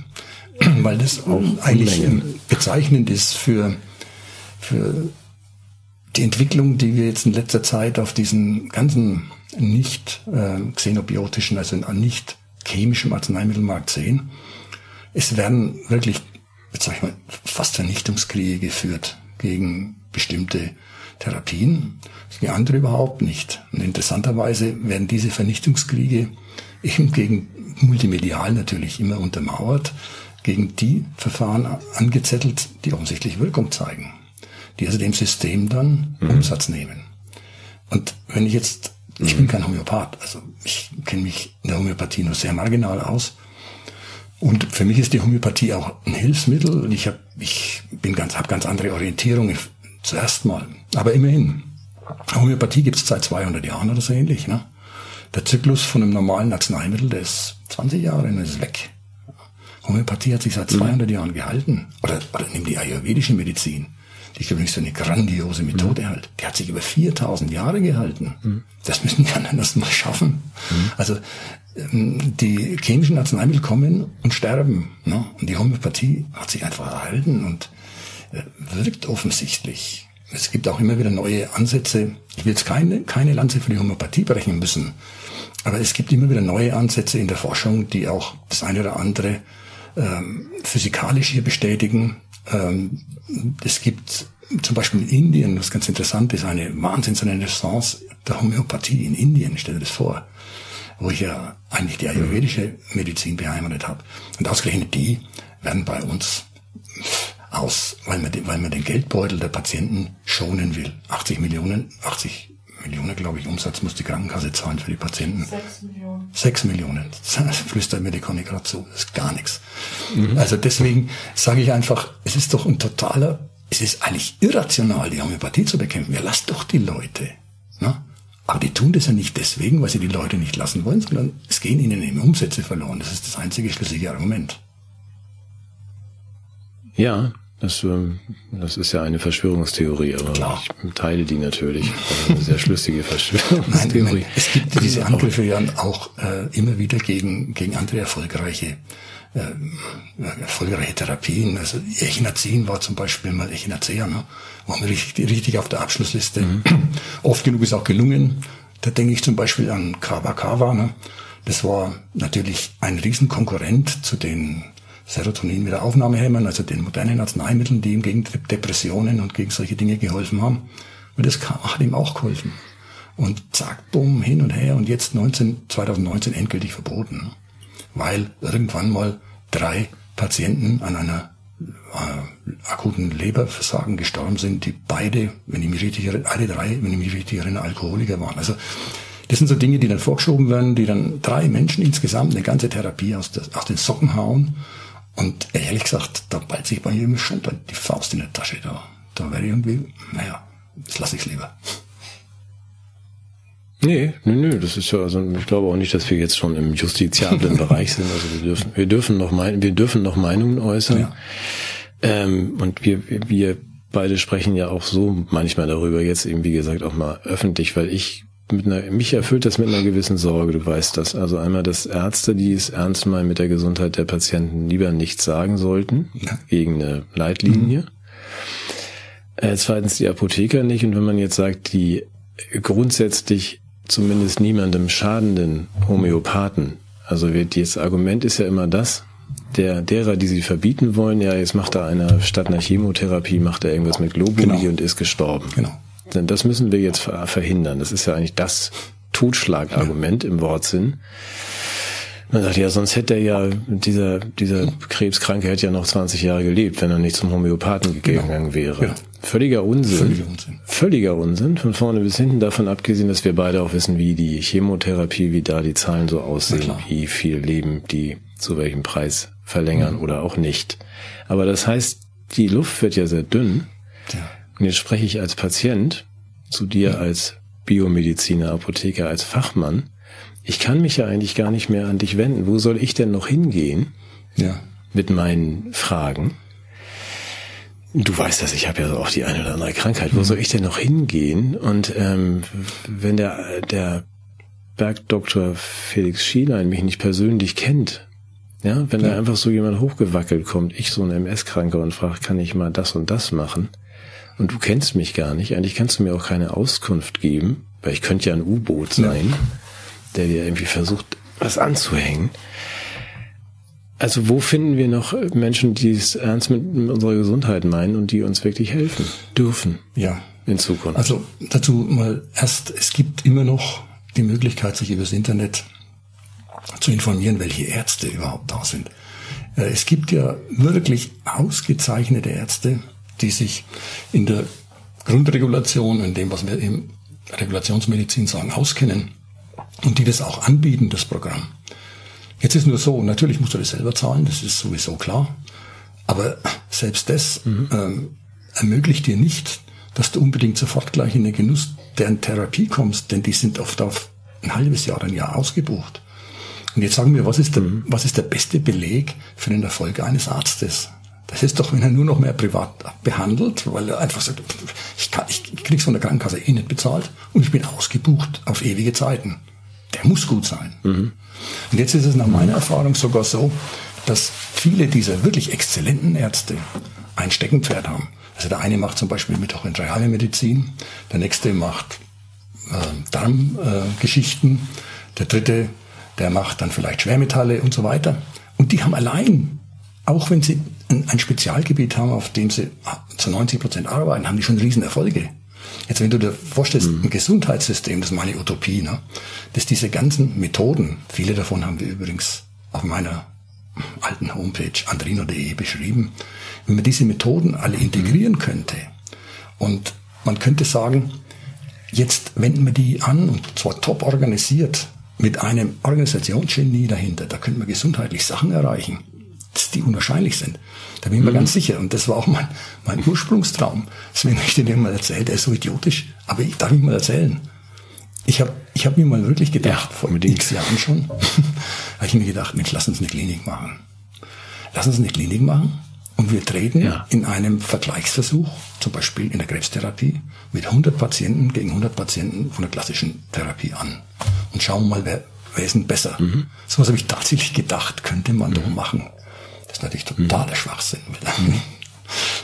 ja, weil das auch eigentlich bezeichnend ist für, für die Entwicklung, die wir jetzt in letzter Zeit auf diesen ganzen nicht äh, xenobiotischen, also nicht chemischen Arzneimittelmarkt sehen, es werden wirklich, jetzt sag ich mal, fast Vernichtungskriege geführt gegen bestimmte Therapien, gegen andere überhaupt nicht. Und interessanterweise werden diese Vernichtungskriege eben gegen multimedial natürlich immer untermauert, gegen die Verfahren angezettelt, die offensichtlich Wirkung zeigen die also dem System dann mhm. Umsatz nehmen. Und wenn ich jetzt, ich mhm. bin kein Homöopath, also ich kenne mich in der Homöopathie nur sehr marginal aus. Und für mich ist die Homöopathie auch ein Hilfsmittel. Ich habe ich bin ganz, habe ganz andere Orientierungen zuerst mal. Aber immerhin, Homöopathie gibt es seit 200 Jahren oder so ähnlich. Ne? Der Zyklus von einem normalen Arzneimittel, der ist 20 Jahre und ist weg. Homöopathie hat sich seit 200 mhm. Jahren gehalten. Oder, oder nimm die ayurvedische Medizin. Die ist übrigens so eine grandiose Methode mhm. halt. Die hat sich über 4000 Jahre gehalten. Mhm. Das müssen die anderen erst mal schaffen. Mhm. Also ähm, die chemischen Arzneimittel kommen und sterben. Ne? Und die Homöopathie hat sich einfach erhalten und äh, wirkt offensichtlich. Es gibt auch immer wieder neue Ansätze. Ich will jetzt keine, keine Lanze für die Homöopathie brechen müssen. Aber es gibt immer wieder neue Ansätze in der Forschung, die auch das eine oder andere ähm, physikalisch hier bestätigen. Ähm, es gibt zum Beispiel in Indien, was ganz interessant ist, eine Wahnsinnsrenaissance der Homöopathie in Indien, stell dir das vor, wo ich ja eigentlich die ayurvedische Medizin beheimatet habe. Und ausgerechnet die werden bei uns aus, weil man, den, weil man den Geldbeutel der Patienten schonen will. 80 Millionen, 80 Millionen, glaube ich, Umsatz muss die Krankenkasse zahlen für die Patienten. Sechs Millionen. Sechs Millionen. Das flüstert mir die Conny gerade zu. Das ist gar nichts. Mhm. Also deswegen sage ich einfach, es ist doch ein totaler, es ist eigentlich irrational, die Homöopathie zu bekämpfen. Ja, lasst doch die Leute. Ne? Aber die tun das ja nicht deswegen, weil sie die Leute nicht lassen wollen, sondern es gehen ihnen eben Umsätze verloren. Das ist das einzige schlüssige Argument. Ja, das, ähm, das ist ja eine Verschwörungstheorie, aber Klar. ich teile die natürlich. eine sehr schlüssige Verschwörungstheorie. Nein, meine, es gibt diese Angriffe ja auch äh, immer wieder gegen, gegen andere erfolgreiche äh, erfolgreiche Therapien. Also Echinazin war zum Beispiel mal Echinacea, ne? war mir richtig, richtig auf der Abschlussliste. Mhm. Oft genug ist auch gelungen. Da denke ich zum Beispiel an Kava Kava. Ne? Das war natürlich ein Riesenkonkurrent zu den Serotonin-Wiederaufnahmehämmern, also den modernen Arzneimitteln, die ihm gegen Depressionen und gegen solche Dinge geholfen haben. Und das hat ihm auch geholfen. Und zack, bumm, hin und her und jetzt 19, 2019 endgültig verboten. Weil irgendwann mal drei Patienten an einer äh, akuten Leberversagen gestorben sind, die beide, wenn ich mich richtig erinnere, alle drei, wenn ich mich richtig erinnere, Alkoholiker waren. Also das sind so Dinge, die dann vorgeschoben werden, die dann drei Menschen insgesamt eine ganze Therapie aus, der, aus den Socken hauen und ehrlich gesagt, da ballt sich bei mir schon die Faust in der Tasche. Da, da wäre irgendwie, naja, das lasse ich lieber. Nee, nee, nee, das ist ja, also ich glaube auch nicht, dass wir jetzt schon im justiziablen Bereich sind. Also wir dürfen, wir dürfen noch mein, wir dürfen noch Meinungen äußern. Ja. Ähm, und wir, wir beide sprechen ja auch so manchmal darüber, jetzt eben wie gesagt auch mal öffentlich, weil ich mit einer, mich erfüllt das mit einer gewissen Sorge, du weißt das. Also einmal, dass Ärzte, die es ernst meinen mit der Gesundheit der Patienten, lieber nichts sagen sollten, ja. gegen eine Leitlinie. Mhm. Äh, zweitens die Apotheker nicht. Und wenn man jetzt sagt, die grundsätzlich zumindest niemandem schadenden Homöopathen, also wird, das Argument ist ja immer das, der, derer, die sie verbieten wollen, ja, jetzt macht da einer statt einer Chemotherapie, macht er irgendwas mit Globuli genau. und ist gestorben. Genau. Denn das müssen wir jetzt verhindern. Das ist ja eigentlich das Totschlagargument ja. im Wortsinn. Man sagt, ja, sonst hätte er ja, dieser, dieser Krebskranke hätte ja noch 20 Jahre gelebt, wenn er nicht zum Homöopathen genau. gegangen genau. wäre. Genau. Völliger Unsinn. Völliger Unsinn. Völliger Unsinn. Von vorne bis hinten davon abgesehen, dass wir beide auch wissen, wie die Chemotherapie, wie da die Zahlen so aussehen, wie viel Leben die zu welchem Preis verlängern mhm. oder auch nicht. Aber das heißt, die Luft wird ja sehr dünn. Ja. Und jetzt spreche ich als Patient zu dir als Biomediziner, Apotheker, als Fachmann. Ich kann mich ja eigentlich gar nicht mehr an dich wenden. Wo soll ich denn noch hingehen? Ja. Mit meinen Fragen. Du weißt das, ich habe ja auch die eine oder andere Krankheit. Wo mhm. soll ich denn noch hingehen? Und ähm, wenn der, der Bergdoktor Felix Schielein mich nicht persönlich kennt, ja, wenn ja. da einfach so jemand hochgewackelt kommt, ich so ein MS-Kranker und fragt, kann ich mal das und das machen? Und du kennst mich gar nicht. Eigentlich kannst du mir auch keine Auskunft geben, weil ich könnte ja ein U-Boot sein, ja. der dir irgendwie versucht, was anzuhängen. Also wo finden wir noch Menschen, die es ernst mit unserer Gesundheit meinen und die uns wirklich helfen dürfen? Ja. In Zukunft. Also dazu mal erst, es gibt immer noch die Möglichkeit, sich übers Internet zu informieren, welche Ärzte überhaupt da sind. Äh, es gibt ja wirklich ausgezeichnete Ärzte, die sich in der Grundregulation, in dem, was wir im Regulationsmedizin sagen, auskennen und die das auch anbieten, das Programm. Jetzt ist nur so, natürlich musst du das selber zahlen, das ist sowieso klar. Aber selbst das mhm. ähm, ermöglicht dir nicht, dass du unbedingt sofort gleich in den Genuss deren Therapie kommst, denn die sind oft auf ein halbes Jahr, ein Jahr ausgebucht. Und jetzt sagen wir, was ist der, mhm. was ist der beste Beleg für den Erfolg eines Arztes? Das ist doch, wenn er nur noch mehr privat behandelt, weil er einfach sagt, ich, kann, ich krieg's von der Krankenkasse eh nicht bezahlt und ich bin ausgebucht auf ewige Zeiten. Der muss gut sein. Mhm. Und jetzt ist es nach meiner Erfahrung sogar so, dass viele dieser wirklich exzellenten Ärzte ein Steckenpferd haben. Also der eine macht zum Beispiel in Medizin, der nächste macht äh, Darmgeschichten, äh, der dritte, der macht dann vielleicht Schwermetalle und so weiter. Und die haben allein, auch wenn sie ein Spezialgebiet haben, auf dem sie zu 90 Prozent arbeiten, haben die schon Riesenerfolge. Jetzt, wenn du dir vorstellst, mhm. ein Gesundheitssystem, das ist meine Utopie, ne? dass diese ganzen Methoden, viele davon haben wir übrigens auf meiner alten Homepage andrino.de beschrieben, wenn man diese Methoden alle integrieren könnte und man könnte sagen, jetzt wenden wir die an und zwar top organisiert mit einem Organisationsgenie dahinter, da könnte man gesundheitlich Sachen erreichen die unwahrscheinlich sind. Da bin ich mir mhm. ganz sicher. Und das war auch mein, mein Ursprungstraum. Sven ich dir mal erzählt, er ist so idiotisch. Aber ich darf ihn mal erzählen. Ich habe ich hab mir mal wirklich gedacht, ja, vor x Jahren schon, habe ich mir gedacht, Mensch, lass uns eine Klinik machen. Lass uns eine Klinik machen, Und wir treten ja. in einem Vergleichsversuch, zum Beispiel in der Krebstherapie, mit 100 Patienten gegen 100 Patienten von der klassischen Therapie an. Und schauen mal, wer, wer ist denn besser. Mhm. So was habe ich tatsächlich gedacht, könnte man mhm. doch machen. Das ist natürlich totaler mhm. Schwachsinn. Mhm.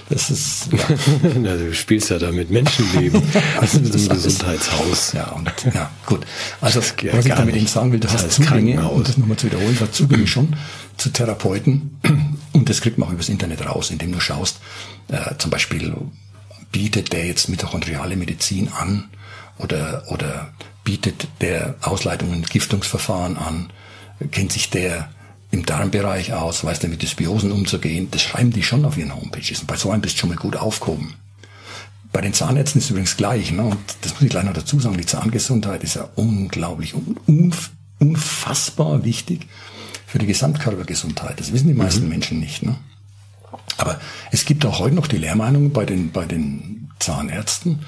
Das ist, ja. also du spielst ja da mit Menschenleben. also mit einem Gesundheitshaus. Ja, und, ja, gut. Also, was ich damit eben sagen will, du hast Zugänge, um das nochmal zu wiederholen, du hast Zugänge schon zu Therapeuten. Und das kriegt man auch übers Internet raus, indem du schaust, äh, zum Beispiel, bietet der jetzt mitochondriale Medizin an oder, oder bietet der Ausleitung und Giftungsverfahren an, kennt sich der im Darmbereich aus, weiß der mit Dysbiosen umzugehen. Das schreiben die schon auf ihren Homepages. Und bei so einem bist du schon mal gut aufgehoben. Bei den Zahnärzten ist es übrigens gleich. Ne? Und das muss ich gleich noch dazu sagen. Die Zahngesundheit ist ja unglaublich, unfassbar wichtig für die Gesamtkörpergesundheit. Das wissen die meisten mhm. Menschen nicht. Ne? Aber es gibt auch heute noch die Lehrmeinungen bei den, bei den Zahnärzten,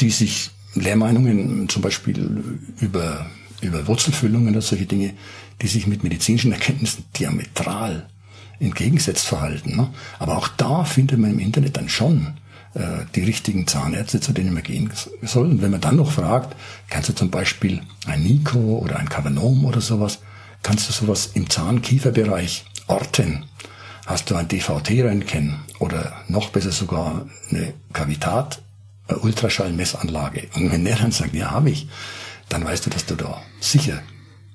die sich Lehrmeinungen zum Beispiel über, über Wurzelfüllungen oder solche Dinge, die sich mit medizinischen Erkenntnissen diametral entgegensetzt verhalten. Ne? Aber auch da findet man im Internet dann schon äh, die richtigen Zahnärzte, zu denen man gehen soll. Und wenn man dann noch fragt, kannst du zum Beispiel ein Nico oder ein Kavanom oder sowas, kannst du sowas im Zahnkieferbereich orten? Hast du ein DVT-Röntgen oder noch besser sogar eine Kavitat Ultraschallmessanlage. Und wenn der dann sagt, ja, habe ich, dann weißt du, dass du da sicher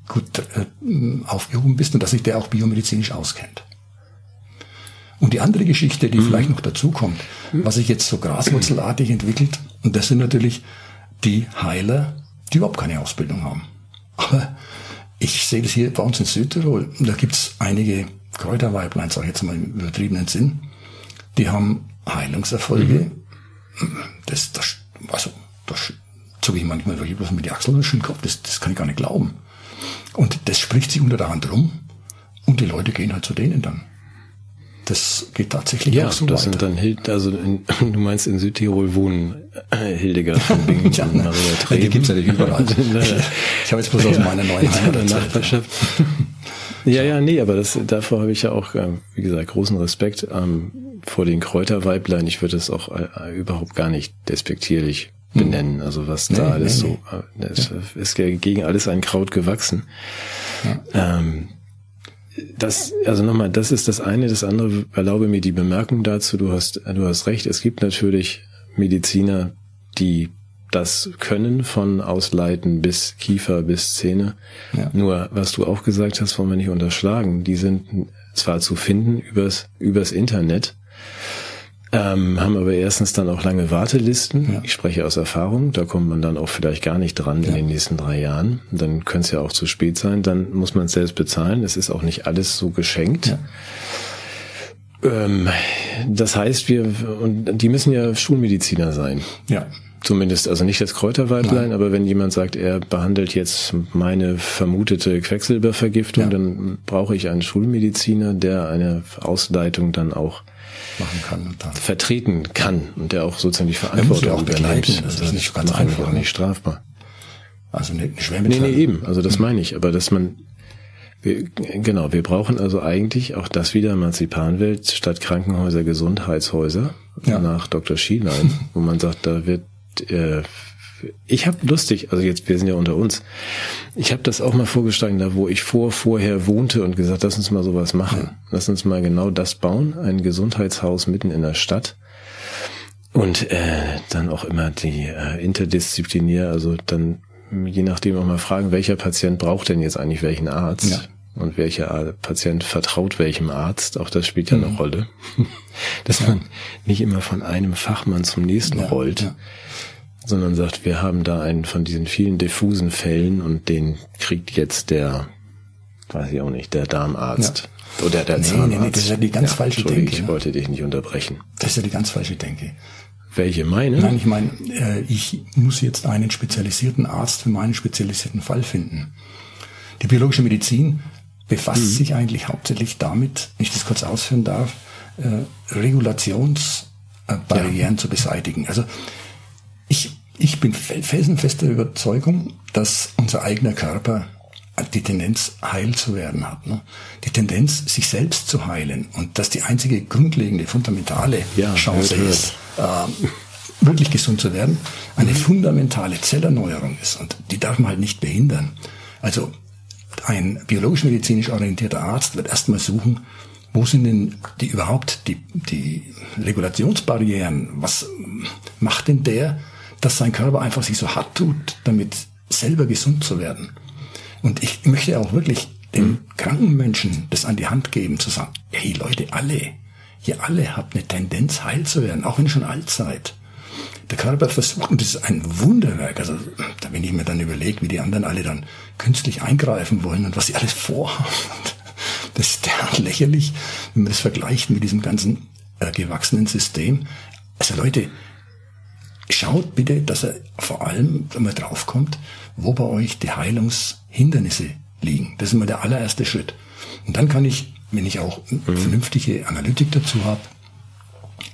gut äh, aufgehoben bist und dass sich der auch biomedizinisch auskennt. Und die andere Geschichte, die mhm. vielleicht noch dazu kommt, was sich jetzt so graswurzelartig entwickelt, und das sind natürlich die Heiler, die überhaupt keine Ausbildung haben. Aber ich sehe das hier bei uns in Südtirol, da gibt's einige Kräuterweiblein, sage ich jetzt mal im übertriebenen Sinn, die haben Heilungserfolge. Mhm. Das, das, also, das zucke ich manchmal wirklich bloß mit die Achseln und den Kopf. Das, das kann ich gar nicht glauben. Und das spricht sich unter der Hand rum und die Leute gehen halt zu denen dann. Das geht tatsächlich ja, auch so das weiter. sind dann also in, du meinst in Südtirol wohnen äh, Hildegard von Bingen ja, und. Maria Treben. Die gibt's ja nicht überall. ich habe jetzt bloß aus meiner neuen Heimat Nachbarschaft. ja, ja, nee, aber das, davor habe ich ja auch, äh, wie gesagt, großen Respekt ähm, vor den Kräuterweiblein. Ich würde es auch äh, überhaupt gar nicht despektierlich benennen. Also was da nee, alles nee, so, nee. es ja. ist gegen alles ein Kraut gewachsen. Ja. Ähm, das, also nochmal, das ist das eine. Das andere, erlaube mir die Bemerkung dazu. Du hast, du hast recht. Es gibt natürlich Mediziner, die das können von Ausleiten bis Kiefer bis Zähne. Ja. Nur, was du auch gesagt hast, wollen wir nicht unterschlagen. Die sind zwar zu finden übers, übers Internet, ähm, haben aber erstens dann auch lange Wartelisten. Ja. Ich spreche aus Erfahrung. Da kommt man dann auch vielleicht gar nicht dran ja. in den nächsten drei Jahren. Dann könnte es ja auch zu spät sein. Dann muss man es selbst bezahlen. Es ist auch nicht alles so geschenkt. Ja. Ähm, das heißt, wir, und die müssen ja Schulmediziner sein. Ja. Zumindest, also nicht das Kräuterweiblein, Nein. aber wenn jemand sagt, er behandelt jetzt meine vermutete Quecksilbervergiftung, ja. dann brauche ich einen Schulmediziner, der eine Ausleitung dann auch machen kann und dann vertreten kann und der auch sozusagen die Verantwortung auch übernimmt. Das ist nicht ganz einfach. auch nicht strafbar. Also eine Schwermetall. Nee, nee, eben. Also das meine ich. Aber dass man, wir, genau, wir brauchen also eigentlich auch das wieder Marzipanwelt statt Krankenhäuser, Gesundheitshäuser ja. nach Dr. Schielein, wo man sagt, da wird äh, ich habe lustig, also jetzt, wir sind ja unter uns, ich habe das auch mal vorgeschlagen, da wo ich vor, vorher wohnte und gesagt, lass uns mal sowas machen. Lass uns mal genau das bauen, ein Gesundheitshaus mitten in der Stadt. Und äh, dann auch immer die äh, interdisziplinär, also dann je nachdem auch mal fragen, welcher Patient braucht denn jetzt eigentlich welchen Arzt? Ja. Und welcher Patient vertraut welchem Arzt, auch das spielt ja eine mhm. Rolle. Dass man nicht immer von einem Fachmann zum nächsten ja, rollt. Ja sondern sagt, wir haben da einen von diesen vielen diffusen Fällen und den kriegt jetzt der, weiß ich auch nicht, der Darmarzt. Ja. Oder der nee, Zahnarzt. Nee, nee, das ist ja die ganz ja, falsche Denke. Ich ne? wollte dich nicht unterbrechen. Das ist ja die ganz falsche Denke. Welche meine? Nein, ich meine, äh, ich muss jetzt einen spezialisierten Arzt für meinen spezialisierten Fall finden. Die biologische Medizin befasst mhm. sich eigentlich hauptsächlich damit, wenn ich das kurz ausführen darf, äh, Regulationsbarrieren ja. zu beseitigen. Also ich, ich bin felsenfester Überzeugung, dass unser eigener Körper die Tendenz, heil zu werden hat. Ne? Die Tendenz, sich selbst zu heilen. Und dass die einzige grundlegende, fundamentale ja, Chance hört, ist, äh, wirklich gesund zu werden, eine mhm. fundamentale Zellerneuerung ist. Und die darf man halt nicht behindern. Also ein biologisch-medizinisch orientierter Arzt wird erstmal suchen, wo sind denn die überhaupt die, die Regulationsbarrieren? Was macht denn der, dass sein Körper einfach sich so hart tut, damit selber gesund zu werden? Und ich möchte auch wirklich den mhm. kranken Menschen das an die Hand geben, zu sagen, hey Leute, alle, ihr alle habt eine Tendenz, heil zu werden, auch wenn ihr schon alt seid. Der Körper versucht, und das ist ein Wunderwerk, also da wenn ich mir dann überlege, wie die anderen alle dann künstlich eingreifen wollen und was sie alles vorhaben, das ist der lächerlich, wenn man das vergleicht mit diesem ganzen äh, gewachsenen System. Also Leute, schaut bitte, dass er vor allem wenn man draufkommt, wo bei euch die Heilungshindernisse liegen. Das ist immer der allererste Schritt. Und dann kann ich, wenn ich auch mhm. vernünftige Analytik dazu habe,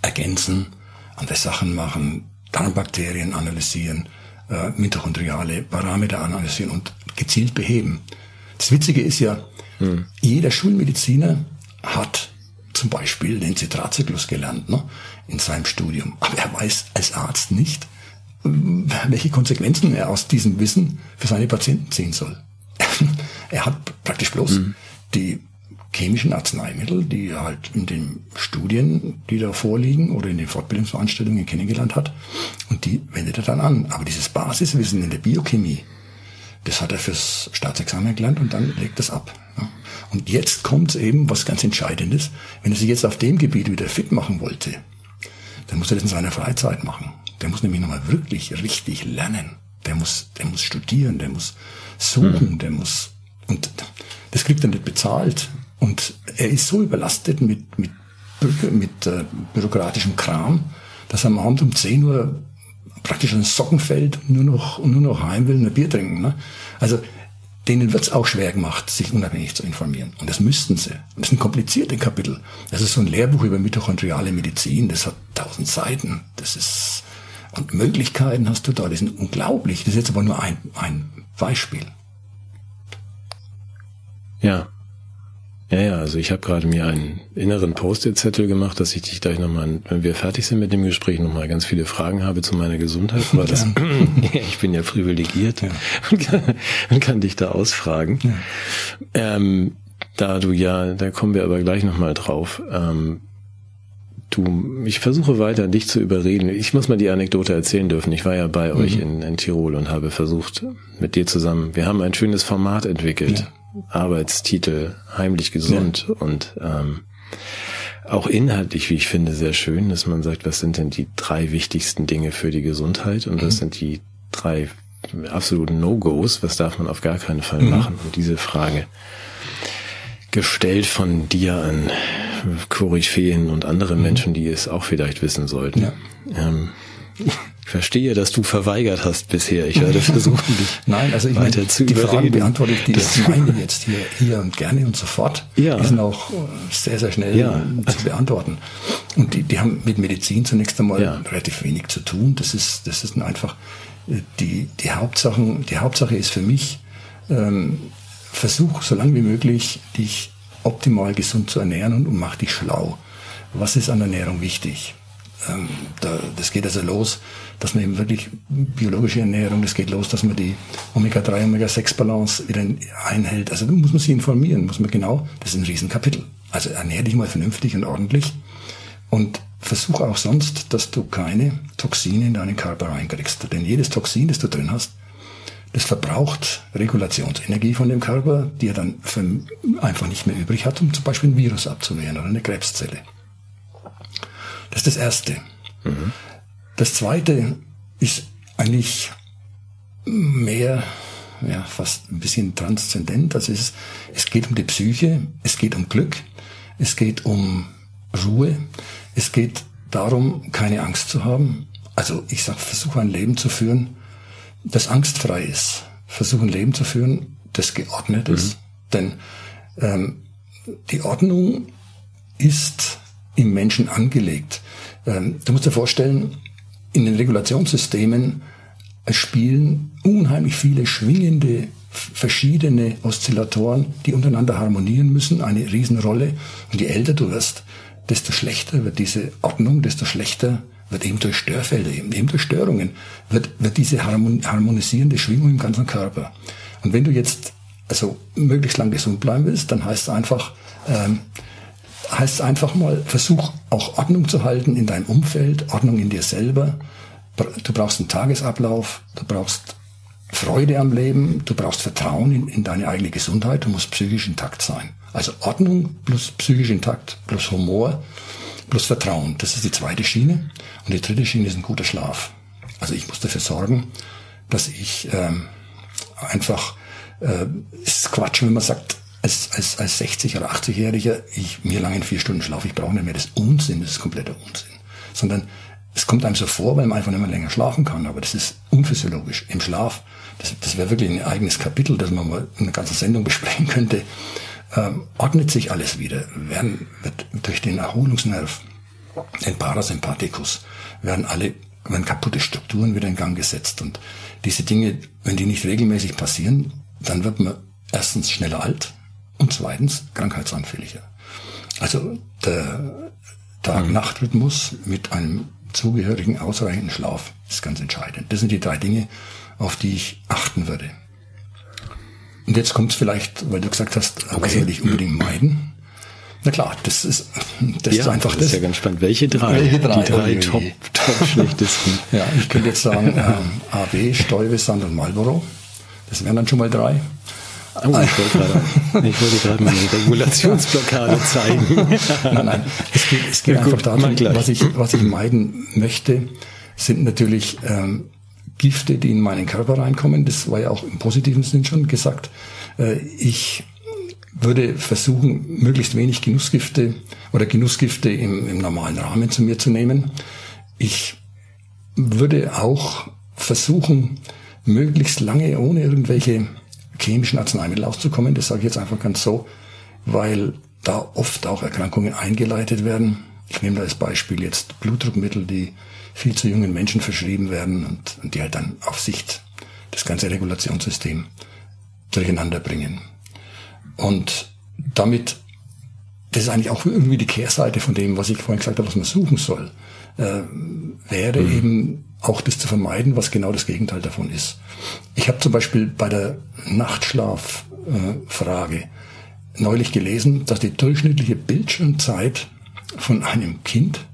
ergänzen, andere Sachen machen, Darmbakterien analysieren, äh, mitochondriale Parameter analysieren und gezielt beheben. Das Witzige ist ja, hm. jeder Schulmediziner hat zum Beispiel den Zitratzyklus gelernt ne, in seinem Studium. Aber er weiß als Arzt nicht, welche Konsequenzen er aus diesem Wissen für seine Patienten ziehen soll. er hat praktisch bloß hm. die chemischen Arzneimittel, die er halt in den Studien, die da vorliegen oder in den Fortbildungsveranstaltungen kennengelernt hat. Und die wendet er dann an. Aber dieses Basiswissen in der Biochemie, das hat er fürs Staatsexamen gelernt und dann legt es ab. Und jetzt kommt eben was ganz Entscheidendes. Wenn er sich jetzt auf dem Gebiet wieder fit machen wollte, dann muss er das in seiner Freizeit machen. Der muss nämlich nochmal wirklich richtig lernen. Der muss, der muss studieren, der muss suchen, mhm. der muss, und das kriegt er nicht bezahlt. Und er ist so überlastet mit, mit, mit äh, bürokratischem Kram, dass er am Abend um 10 Uhr praktisch an Socken fällt und nur noch, und nur noch heim will und ein Bier trinken. Ne? Also denen wird es auch schwer gemacht, sich unabhängig zu informieren. Und das müssten sie. Und das sind komplizierte Kapitel. Das ist so ein Lehrbuch über mitochondriale Medizin, das hat tausend Seiten. Das ist, und Möglichkeiten hast du da, die sind unglaublich. Das ist jetzt aber nur ein, ein Beispiel. Ja, ja, ja, also ich habe gerade mir einen inneren Post-it-Zettel gemacht, dass ich dich gleich nochmal, wenn wir fertig sind mit dem Gespräch, nochmal ganz viele Fragen habe zu meiner Gesundheit. Weil das, ich bin ja privilegiert ja. Und, kann, und kann dich da ausfragen. Ja. Ähm, da du ja, da kommen wir aber gleich nochmal drauf. Ähm, du, ich versuche weiter, dich zu überreden. Ich muss mal die Anekdote erzählen dürfen. Ich war ja bei mhm. euch in, in Tirol und habe versucht, mit dir zusammen, wir haben ein schönes Format entwickelt. Ja Arbeitstitel heimlich gesund ja. und ähm, auch inhaltlich, wie ich finde, sehr schön, dass man sagt, was sind denn die drei wichtigsten Dinge für die Gesundheit und mhm. was sind die drei absoluten No-Gos, was darf man auf gar keinen Fall mhm. machen? Und diese Frage gestellt von dir an Koryphäen und andere mhm. Menschen, die es auch vielleicht wissen sollten. Ja. Ähm, verstehe, dass du verweigert hast bisher. Ich werde versuchen, dich Nein, also ich weiter meine, zu die überreden. Fragen beantworte ich, die ich meine jetzt hier, hier und gerne und sofort. Ja. Die sind auch sehr, sehr schnell ja. zu beantworten. Und die, die haben mit Medizin zunächst einmal ja. relativ wenig zu tun. Das ist, das ist einfach äh, die, die Hauptsachen, die Hauptsache ist für mich, ähm, versuch so lange wie möglich, dich optimal gesund zu ernähren und, und mach dich schlau. Was ist an Ernährung wichtig? Ähm, da, das geht also los, dass man eben wirklich biologische Ernährung, das geht los, dass man die Omega-3, Omega-6-Balance wieder einhält. Also da muss man sich informieren, muss man genau, das ist ein Riesenkapitel. Also ernähr dich mal vernünftig und ordentlich und versuch auch sonst, dass du keine Toxine in deinen Körper reinkriegst. Denn jedes Toxin, das du drin hast, das verbraucht Regulationsenergie von dem Körper, die er dann einfach nicht mehr übrig hat, um zum Beispiel ein Virus abzuwehren oder eine Krebszelle. Das ist das Erste. Mhm. Das Zweite ist eigentlich mehr, ja, fast ein bisschen transzendent. Also es, es geht um die Psyche, es geht um Glück, es geht um Ruhe, es geht darum, keine Angst zu haben. Also ich sag, versuche ein Leben zu führen, das angstfrei ist. Versuche ein Leben zu führen, das geordnet ist. Mhm. Denn ähm, die Ordnung ist im Menschen angelegt. Ähm, du musst dir vorstellen, in den Regulationssystemen spielen unheimlich viele schwingende verschiedene Oszillatoren, die untereinander harmonieren müssen, eine Riesenrolle. Und je älter du wirst, desto schlechter wird diese Ordnung, desto schlechter wird eben durch Störfelder, eben durch Störungen, wird, wird diese harmonisierende Schwingung im ganzen Körper. Und wenn du jetzt also möglichst lang gesund bleiben willst, dann heißt es einfach, ähm, heißt einfach mal, versuch auch Ordnung zu halten in deinem Umfeld, Ordnung in dir selber. Du brauchst einen Tagesablauf, du brauchst Freude am Leben, du brauchst Vertrauen in, in deine eigene Gesundheit, du musst psychisch intakt sein. Also Ordnung plus psychisch intakt plus Humor plus Vertrauen. Das ist die zweite Schiene. Und die dritte Schiene ist ein guter Schlaf. Also ich muss dafür sorgen, dass ich ähm, einfach, äh, ist Quatsch, wenn man sagt, als, als, als 60- oder 80-Jähriger, ich mir lange in vier Stunden Schlaf, ich brauche nicht mehr. Das ist Unsinn, das ist kompletter Unsinn. Sondern es kommt einem so vor, weil man einfach nicht mehr länger schlafen kann. Aber das ist unphysiologisch. Im Schlaf, das, das wäre wirklich ein eigenes Kapitel, das man mal in einer ganzen Sendung besprechen könnte, ähm, ordnet sich alles wieder. Werden, wird durch den Erholungsnerv, den Parasympathikus, werden alle werden kaputte Strukturen wieder in Gang gesetzt. Und diese Dinge, wenn die nicht regelmäßig passieren, dann wird man erstens schneller alt und zweitens krankheitsanfälliger. Also der Tag-Nacht-Rhythmus mit einem zugehörigen ausreichenden Schlaf ist ganz entscheidend. Das sind die drei Dinge, auf die ich achten würde. Und jetzt kommt es vielleicht, weil du gesagt hast, okay. was will ich unbedingt meiden? Na klar, das ist, das ja, ist einfach das. Das ist ja ganz spannend. Welche drei? Welche drei? Die drei top, top schlechtesten. ja, ich könnte jetzt sagen, ähm, AB, Stuyvesant und Marlboro. Das wären dann schon mal drei. Oh, ich wollte gerade, ich wollte gerade meine Regulationsblockade zeigen. nein, nein. Es geht, es geht ja, einfach gut, darum, was ich, was ich meiden möchte, sind natürlich ähm, Gifte, die in meinen Körper reinkommen. Das war ja auch im positiven Sinn schon gesagt. Äh, ich würde versuchen, möglichst wenig Genussgifte oder Genussgifte im, im normalen Rahmen zu mir zu nehmen. Ich würde auch versuchen, möglichst lange ohne irgendwelche chemischen Arzneimittel auszukommen. Das sage ich jetzt einfach ganz so, weil da oft auch Erkrankungen eingeleitet werden. Ich nehme da als Beispiel jetzt Blutdruckmittel, die viel zu jungen Menschen verschrieben werden und, und die halt dann auf Sicht das ganze Regulationssystem durcheinander bringen. Und damit, das ist eigentlich auch irgendwie die Kehrseite von dem, was ich vorhin gesagt habe, was man suchen soll, äh, wäre mhm. eben auch das zu vermeiden, was genau das Gegenteil davon ist. Ich habe zum Beispiel bei der Nachtschlaffrage äh, neulich gelesen, dass die durchschnittliche Bildschirmzeit von einem Kind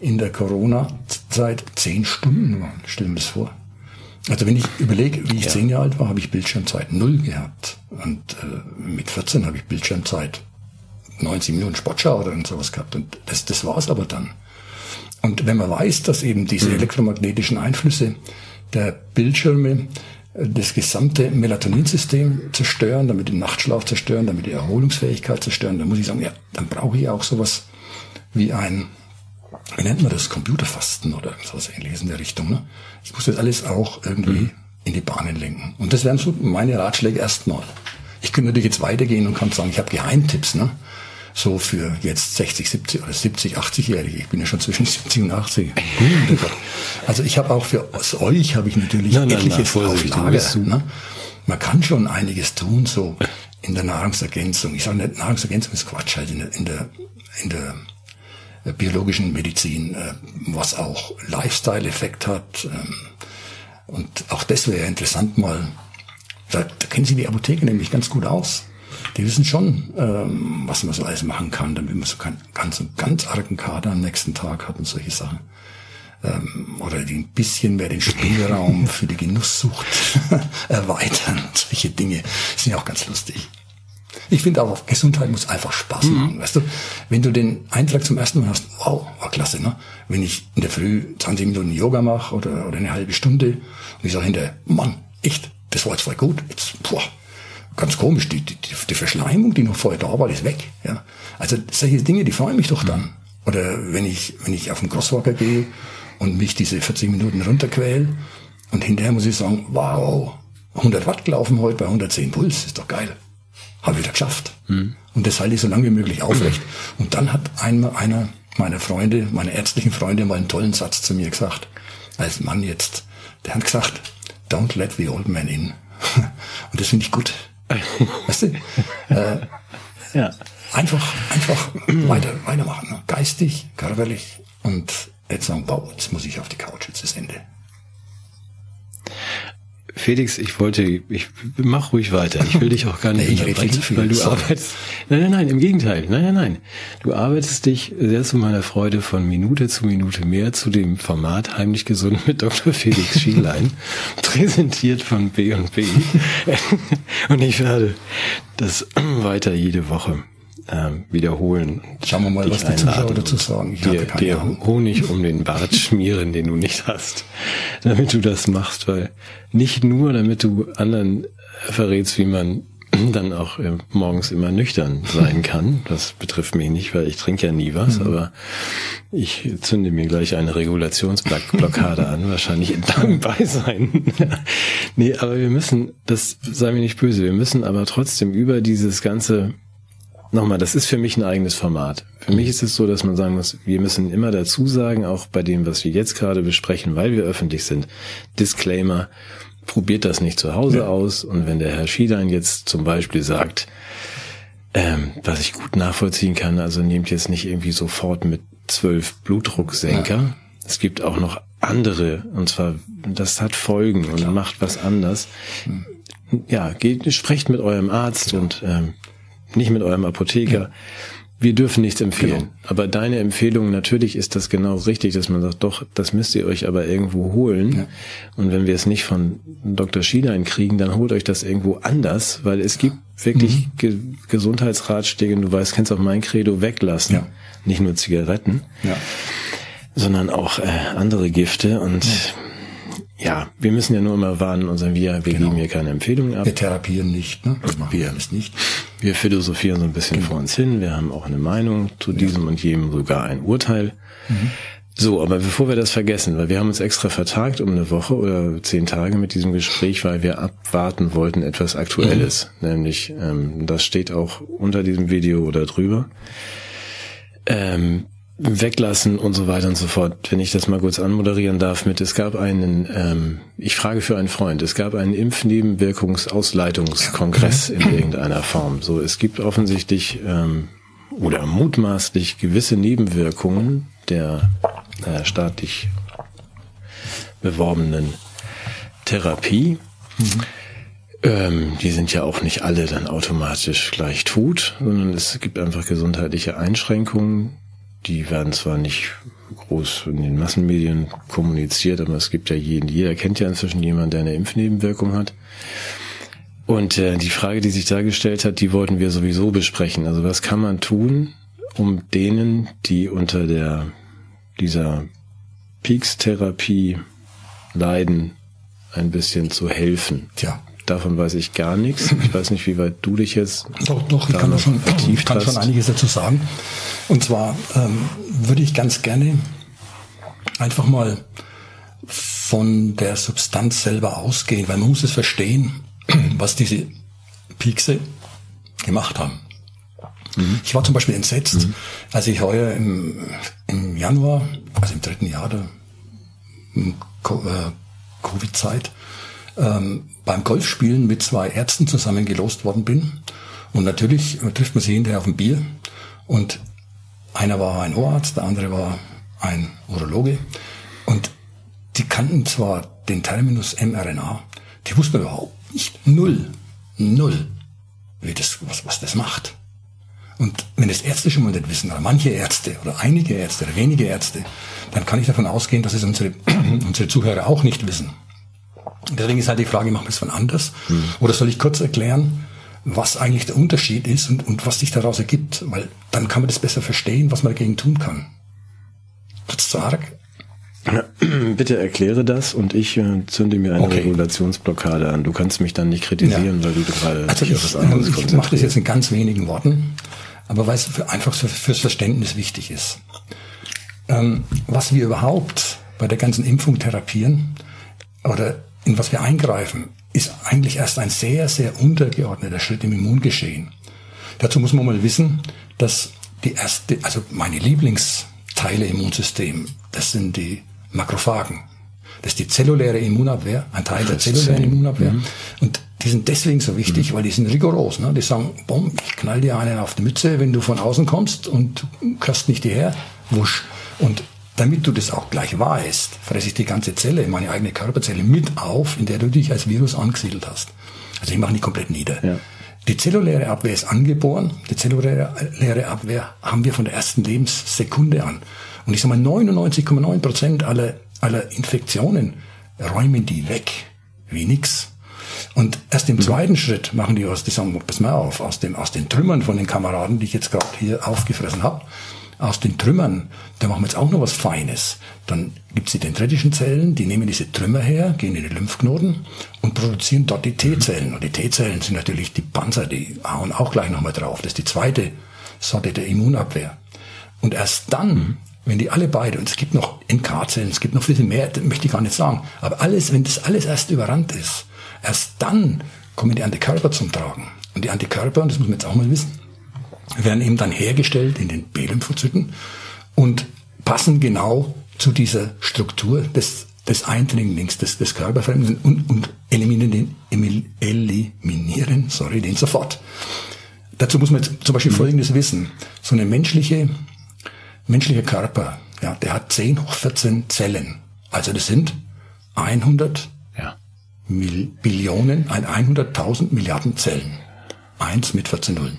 in der Corona-Zeit zehn Stunden waren. Stell mir das vor. Also wenn ich überlege, wie ich ja. zehn Jahre alt war, habe ich Bildschirmzeit null gehabt. Und äh, mit 14 habe ich Bildschirmzeit 90 Minuten Sportschau oder sowas gehabt. Und das, das war's aber dann. Und wenn man weiß, dass eben diese mhm. elektromagnetischen Einflüsse der Bildschirme äh, das gesamte Melatoninsystem zerstören, damit den Nachtschlaf zerstören, damit die Erholungsfähigkeit zerstören, dann muss ich sagen, ja, dann brauche ich auch sowas wie ein wie nennt man das, Computerfasten oder sowas ähnliches in der Richtung. Ne? Ich muss das alles auch irgendwie mhm. in die Bahnen lenken. Und das wären so meine Ratschläge erstmal. Ich könnte natürlich jetzt weitergehen und kann sagen, ich habe Geheimtipps, ne? So für jetzt 60, 70 oder 70, 80-Jährige. Ich bin ja schon zwischen 70 und 80. also ich habe auch für euch habe ich natürlich nein, etliches nein, nein, auf Lager. Ne? Man kann schon einiges tun, so in der Nahrungsergänzung. Ich sage nicht, Nahrungsergänzung ist Quatsch, halt in der, in der, in der äh, biologischen Medizin, äh, was auch Lifestyle-Effekt hat. Ähm, und auch das wäre interessant mal, da, da kennen Sie die Apotheke nämlich ganz gut aus. Die wissen schon, ähm, was man so alles machen kann, damit man so keinen ganz, ganz argen Kader am nächsten Tag hat und solche Sachen. Ähm, oder die ein bisschen mehr den Spielraum für die Genusssucht erweitern. Solche Dinge sind ja auch ganz lustig. Ich finde aber, Gesundheit muss einfach Spaß mhm. machen. Weißt du, wenn du den Eintrag zum ersten Mal hast, wow, war klasse, ne? Wenn ich in der Früh 20 Minuten Yoga mache oder, oder eine halbe Stunde und ich sage hinterher, Mann, echt, das war jetzt voll gut. Jetzt, boah, ganz komisch, die, die, die Verschleimung, die noch vorher da war, ist weg. Ja? Also solche Dinge, die freuen mich doch dann. Oder wenn ich, wenn ich auf den Crosswalker gehe und mich diese 40 Minuten runterquäl und hinterher muss ich sagen, wow, 100 Watt gelaufen heute bei 110 Puls, ist doch geil. Habe ich wieder geschafft. Mhm. Und das halte ich so lange wie möglich aufrecht. Und dann hat einmal einer meiner Freunde, meine ärztlichen Freunde, mal einen tollen Satz zu mir gesagt. Als Mann jetzt. Der hat gesagt, don't let the old man in. Und das finde ich gut. weißt du? Äh, ja. Einfach, einfach weiter, weitermachen. Geistig, körperlich und jetzt sagen, wow, jetzt muss ich auf die Couch, jetzt ist Ende. Felix, ich wollte, ich mach ruhig weiter. Ich will dich auch gar nicht nee, unterbrechen, weil du Sorry. arbeitest. Nein, nein, nein, im Gegenteil. Nein, nein, nein. Du arbeitest dich sehr zu meiner Freude von Minute zu Minute mehr zu dem Format Heimlich Gesund mit Dr. Felix Schielein, präsentiert von B&B. Und ich werde das weiter jede Woche ähm, wiederholen. Schauen wir mal, was die Zuschauer dazu sagen. Ich dir, dir Honig um den Bart schmieren, den du nicht hast, damit du das machst, weil nicht nur, damit du anderen verrätst, wie man dann auch äh, morgens immer nüchtern sein kann. Das betrifft mich nicht, weil ich trinke ja nie was, mhm. aber ich zünde mir gleich eine Regulationsblockade an, wahrscheinlich in deinem Beisein. nee, aber wir müssen, das sei mir nicht böse, wir müssen aber trotzdem über dieses ganze nochmal, das ist für mich ein eigenes Format. Für mich ist es so, dass man sagen muss, wir müssen immer dazu sagen, auch bei dem, was wir jetzt gerade besprechen, weil wir öffentlich sind, Disclaimer, probiert das nicht zu Hause ja. aus. Und wenn der Herr Schiedein jetzt zum Beispiel sagt, ähm, was ich gut nachvollziehen kann, also nehmt jetzt nicht irgendwie sofort mit zwölf Blutdrucksenker. Ja. Es gibt auch noch andere, und zwar, das hat Folgen und Klar. macht was anders. Ja, geht, sprecht mit eurem Arzt und ähm, nicht mit eurem Apotheker. Ja. Wir dürfen nichts empfehlen. Genau. Aber deine Empfehlung, natürlich ist das genau richtig, dass man sagt, doch, das müsst ihr euch aber irgendwo holen. Ja. Und wenn wir es nicht von Dr. Schielein kriegen, dann holt euch das irgendwo anders, weil es gibt wirklich mhm. Ge Gesundheitsratschläge, du weißt, kennst auch mein Credo, weglassen. Ja. Nicht nur Zigaretten, ja. sondern auch äh, andere Gifte und ja, wir müssen ja nur immer warnen und sagen, wir, wir genau. geben hier keine Empfehlungen ab. Wir therapieren nicht, ne? Das machen wir alles nicht. Wir philosophieren so ein bisschen genau. vor uns hin. Wir haben auch eine Meinung zu diesem ja. und jedem, sogar ein Urteil. Mhm. So, aber bevor wir das vergessen, weil wir haben uns extra vertagt um eine Woche oder zehn Tage mit diesem Gespräch, weil wir abwarten wollten etwas Aktuelles. Mhm. Nämlich, ähm, das steht auch unter diesem Video oder drüber. Ähm, weglassen und so weiter und so fort. Wenn ich das mal kurz anmoderieren darf mit, es gab einen, ähm, ich frage für einen Freund, es gab einen Impfnebenwirkungsausleitungskongress in irgendeiner Form. So, es gibt offensichtlich ähm, oder mutmaßlich gewisse Nebenwirkungen der äh, staatlich beworbenen Therapie. Mhm. Ähm, die sind ja auch nicht alle dann automatisch gleich tot, sondern es gibt einfach gesundheitliche Einschränkungen, die werden zwar nicht groß in den Massenmedien kommuniziert, aber es gibt ja jeden, jeder kennt ja inzwischen jemanden, der eine Impfnebenwirkung hat. Und äh, die Frage, die sich da gestellt hat, die wollten wir sowieso besprechen. Also was kann man tun, um denen, die unter der dieser Peaks-Therapie leiden, ein bisschen zu helfen? Tja. Davon weiß ich gar nichts. Ich weiß nicht, wie weit du dich jetzt. Doch, doch, ich kann, schon, ich kann schon einiges dazu sagen. Und zwar ähm, würde ich ganz gerne einfach mal von der Substanz selber ausgehen, weil man muss es verstehen, was diese Piekse gemacht haben. Mhm. Ich war zum Beispiel entsetzt, mhm. als ich heuer im, im Januar, also im dritten Jahr der äh, Covid-Zeit, ähm, beim Golfspielen mit zwei Ärzten zusammengelost worden bin. Und natürlich trifft man sie hinterher auf ein Bier. Und einer war ein Ohrarzt, der andere war ein Urologe. Und die kannten zwar den Terminus mRNA, die wussten überhaupt nicht, null, null, wie das, was, was das macht. Und wenn das Ärzte schon mal nicht wissen, oder manche Ärzte, oder einige Ärzte, oder wenige Ärzte, dann kann ich davon ausgehen, dass es unsere, unsere Zuhörer auch nicht wissen. Deswegen ist halt die Frage, machen wir es von anders? Mhm. Oder soll ich kurz erklären, was eigentlich der Unterschied ist und, und was sich daraus ergibt? Weil dann kann man das besser verstehen, was man dagegen tun kann. Wird's zu arg? Bitte erkläre das und ich äh, zünde mir eine okay. Regulationsblockade an. Du kannst mich dann nicht kritisieren, ja. weil du gerade also ich, was anderes Ich mache das jetzt in ganz wenigen Worten, aber weil es für, einfach für, fürs Verständnis wichtig ist. Ähm, was wir überhaupt bei der ganzen Impfung therapieren oder in was wir eingreifen, ist eigentlich erst ein sehr, sehr untergeordneter Schritt im Immungeschehen. Dazu muss man mal wissen, dass die erste, also meine Lieblingsteile im Immunsystem, das sind die Makrophagen. Das ist die zelluläre Immunabwehr, ein Teil der zellulären Immunabwehr. Mhm. Und die sind deswegen so wichtig, mhm. weil die sind rigoros. Ne? Die sagen, bomm, ich knall dir einen auf die Mütze, wenn du von außen kommst und kannst nicht hierher, wusch. Und damit du das auch gleich weißt, fresse ich die ganze Zelle, meine eigene Körperzelle mit auf, in der du dich als Virus angesiedelt hast. Also ich mache nicht komplett nieder. Ja. Die zelluläre Abwehr ist angeboren. Die zelluläre Abwehr haben wir von der ersten Lebenssekunde an. Und ich sage mal, 99,9 Prozent aller, aller Infektionen räumen die weg. Wie nix. Und erst im mhm. zweiten Schritt machen die was, die sagen, pass mal auf, aus, dem, aus den Trümmern von den Kameraden, die ich jetzt gerade hier aufgefressen habe, aus den Trümmern, da machen wir jetzt auch noch was Feines. Dann gibt's die dendritischen Zellen, die nehmen diese Trümmer her, gehen in die Lymphknoten und produzieren dort die T-Zellen. Und die T-Zellen sind natürlich die Panzer, die hauen auch gleich nochmal drauf. Das ist die zweite Sorte der Immunabwehr. Und erst dann, wenn die alle beide, und es gibt noch NK-Zellen, es gibt noch viel mehr, das möchte ich gar nicht sagen, aber alles, wenn das alles erst überrannt ist, erst dann kommen die Antikörper zum Tragen. Und die Antikörper, und das muss man jetzt auch mal wissen, werden eben dann hergestellt in den B-Lymphozyten und passen genau zu dieser Struktur des, des Eindringlings, des, des Körperfremden und, und eliminieren den, eliminieren, sorry, den sofort. Dazu muss man jetzt zum Beispiel mhm. Folgendes wissen. So eine menschliche, menschliche Körper, ja, der hat 10 hoch 14 Zellen. Also das sind 100 ja. Mil Billionen, 100.000 Milliarden Zellen. Eins mit 14 Nullen.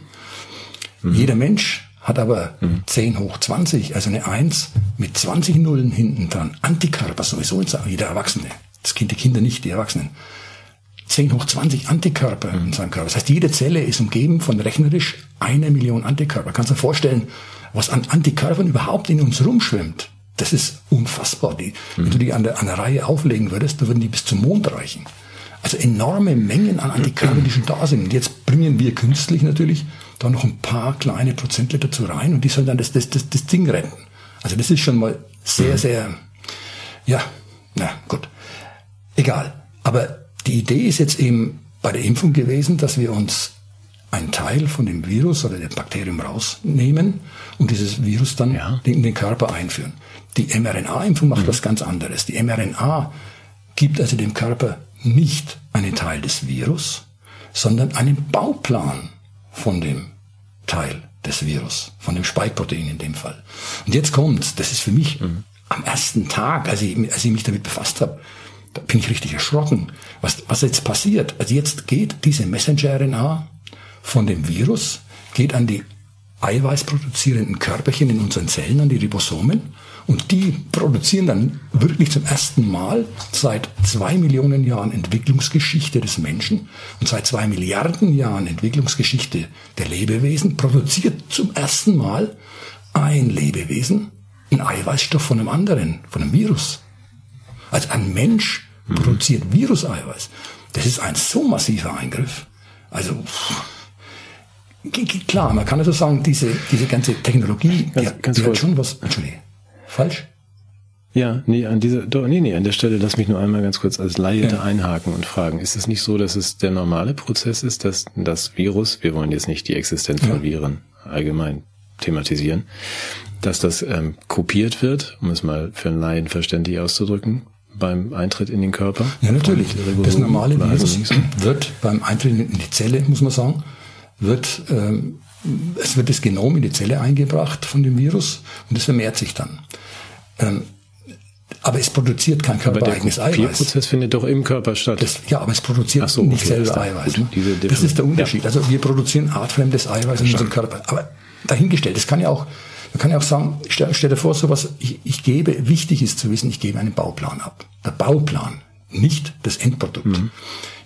Mhm. Jeder Mensch hat aber mhm. 10 hoch 20, also eine 1 mit 20 Nullen hinten dran. Antikörper sowieso, jeder Erwachsene. Das Kind, die Kinder nicht, die Erwachsenen. 10 hoch 20 Antikörper mhm. in seinem Körper. Das heißt, jede Zelle ist umgeben von rechnerisch einer Million Antikörper. Kannst du dir vorstellen, was an Antikörpern überhaupt in uns rumschwimmt? Das ist unfassbar. Die, mhm. Wenn du die an der, an der Reihe auflegen würdest, dann würden die bis zum Mond reichen. Also enorme Mengen an Antikörpern, die schon da sind. Und jetzt bringen wir künstlich natürlich da noch ein paar kleine Prozentler dazu rein und die sollen dann das, das, das, das Ding retten. Also das ist schon mal sehr, mhm. sehr, ja, na gut, egal. Aber die Idee ist jetzt eben bei der Impfung gewesen, dass wir uns einen Teil von dem Virus oder dem Bakterium rausnehmen und dieses Virus dann ja. in den Körper einführen. Die mRNA-Impfung macht mhm. was ganz anderes. Die mRNA gibt also dem Körper nicht einen Teil des Virus, sondern einen Bauplan von dem Teil des Virus, von dem Spike-Protein in dem Fall. Und jetzt kommt's, das ist für mich mhm. am ersten Tag, als ich, als ich mich damit befasst habe, da bin ich richtig erschrocken, was, was jetzt passiert. Also jetzt geht diese Messenger-RNA von dem Virus, geht an die eiweißproduzierenden Körperchen in unseren Zellen, an die Ribosomen und die produzieren dann wirklich zum ersten Mal seit zwei Millionen Jahren Entwicklungsgeschichte des Menschen und seit zwei Milliarden Jahren Entwicklungsgeschichte der Lebewesen produziert zum ersten Mal ein Lebewesen einen Eiweißstoff von einem anderen, von einem Virus. Also ein Mensch mhm. produziert Viruseiweiß. Das ist ein so massiver Eingriff. Also klar, man kann also sagen, diese, diese ganze Technologie, ganz, die, ganz die hat schon was. Entschuldigung. Falsch? Ja, nee, an dieser, doch, nee, nee, an der Stelle lass mich nur einmal ganz kurz als Laie ja. einhaken und fragen. Ist es nicht so, dass es der normale Prozess ist, dass das Virus, wir wollen jetzt nicht die Existenz von Viren allgemein thematisieren, dass das ähm, kopiert wird, um es mal für einen Laien verständlich auszudrücken, beim Eintritt in den Körper? Ja, natürlich. Das normale Virus wird beim Eintritt in die Zelle, muss man sagen, wird ähm, es wird das Genom in die Zelle eingebracht von dem Virus und es vermehrt sich dann. Ähm, aber es produziert kein körpereigenes Eiweiß. Der Prozess findet doch im Körper statt. Das, ja, aber es produziert so, nicht okay, selber Eiweiß. Ne? das ist der Unterschied. Ja. Also wir produzieren artfremdes Eiweiß in unserem Körper. Aber dahingestellt, das kann ja auch, man kann ja auch sagen, stell, stell dir vor, sowas, ich, ich gebe, wichtig ist zu wissen, ich gebe einen Bauplan ab. Der Bauplan, nicht das Endprodukt. Mhm.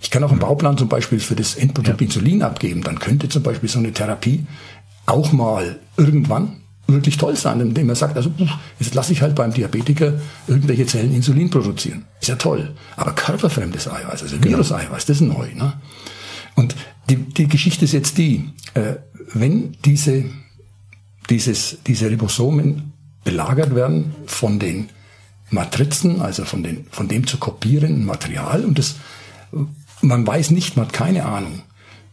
Ich kann auch einen Bauplan zum Beispiel für das Endprodukt ja. Insulin abgeben. Dann könnte zum Beispiel so eine Therapie auch mal irgendwann wirklich toll sein, indem man sagt, also jetzt lasse ich halt beim Diabetiker irgendwelche Zellen Insulin produzieren. Ist ja toll. Aber körperfremdes Eiweiß, also genau. Viruseiweiß, das ist neu. Ne? Und die, die Geschichte ist jetzt die, äh, wenn diese, dieses, diese Ribosomen belagert werden von den Matrizen, also von, den, von dem zu kopierenden Material und das man weiß nicht, man hat keine Ahnung,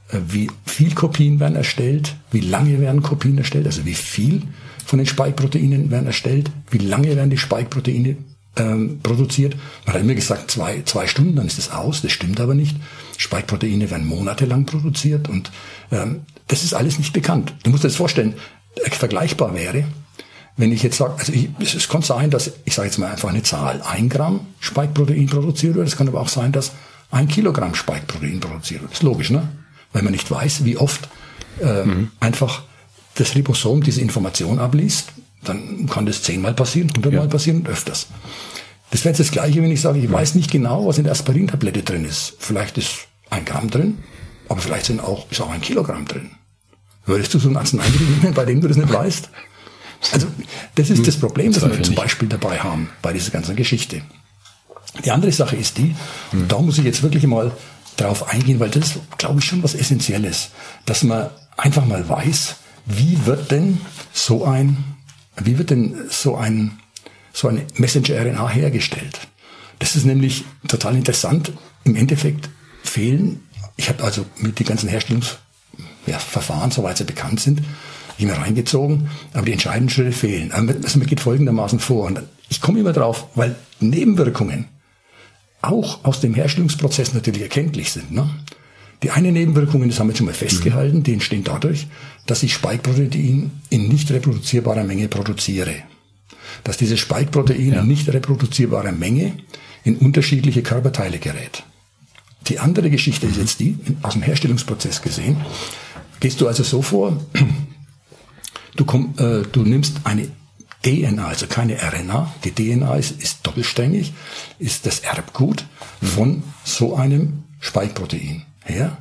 äh, wie viel Kopien werden erstellt, wie lange werden Kopien erstellt, also wie viel von den Spike-Proteinen werden erstellt, wie lange werden die Spike-Proteine ähm, produziert. Man hat immer gesagt, zwei, zwei Stunden, dann ist es aus. Das stimmt aber nicht. Spike-Proteine werden monatelang produziert und ähm, das ist alles nicht bekannt. Du musst dir das vorstellen, äh, vergleichbar wäre, wenn ich jetzt sage, also ich, es, es kann sein, dass, ich sage jetzt mal einfach eine Zahl, ein Gramm Spike-Protein produziert wird. Es kann aber auch sein, dass ein Kilogramm Spike-Protein produziert wird. Das ist logisch, ne? Weil man nicht weiß, wie oft äh, mhm. einfach das Ribosom diese Information abliest dann kann das zehnmal passieren, hundertmal ja. passieren und öfters. Das wäre jetzt das Gleiche, wenn ich sage, ich weiß nicht genau, was in der Aspirintablette drin ist. Vielleicht ist ein Gramm drin, aber vielleicht sind auch, ist auch ein Kilogramm drin. Würdest du so ein Arzneimittel nehmen, bei dem du das nicht weißt? Also, das ist das Problem, das wir zum Beispiel dabei haben, bei dieser ganzen Geschichte. Die andere Sache ist die, und da muss ich jetzt wirklich mal drauf eingehen, weil das ist, glaube ich, schon was Essentielles, dass man einfach mal weiß, wie wird denn so ein wie wird denn so ein, so eine Messenger-RNA hergestellt? Das ist nämlich total interessant. Im Endeffekt fehlen, ich habe also mit den ganzen Herstellungsverfahren, ja, soweit sie bekannt sind, ich mir reingezogen, aber die entscheidenden Schritte fehlen. Also man geht folgendermaßen vor. Und ich komme immer drauf, weil Nebenwirkungen auch aus dem Herstellungsprozess natürlich erkenntlich sind. Ne? Die eine Nebenwirkung, das haben wir schon mal festgehalten, mhm. die entstehen dadurch, dass ich Spike-Protein in nicht reproduzierbarer Menge produziere. Dass dieses Spike-Protein ja. in nicht reproduzierbarer Menge in unterschiedliche Körperteile gerät. Die andere Geschichte ist jetzt die, aus dem Herstellungsprozess gesehen, gehst du also so vor, du, komm, äh, du nimmst eine DNA, also keine RNA, die DNA ist, ist doppelsträngig, ist das Erbgut von so einem Spike-Protein her.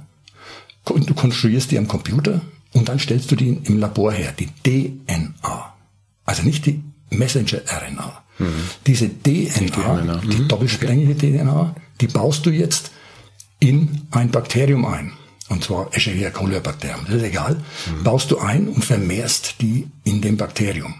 Und du konstruierst die am Computer und dann stellst du die im Labor her, die DNA. Also nicht die Messenger-RNA. Mhm. Diese DNA, die, mhm. doppelsträngige okay. DNA, die baust du jetzt in ein Bakterium ein. Und zwar Escherichia coli Bakterium. Das ist egal. Mhm. Baust du ein und vermehrst die in dem Bakterium.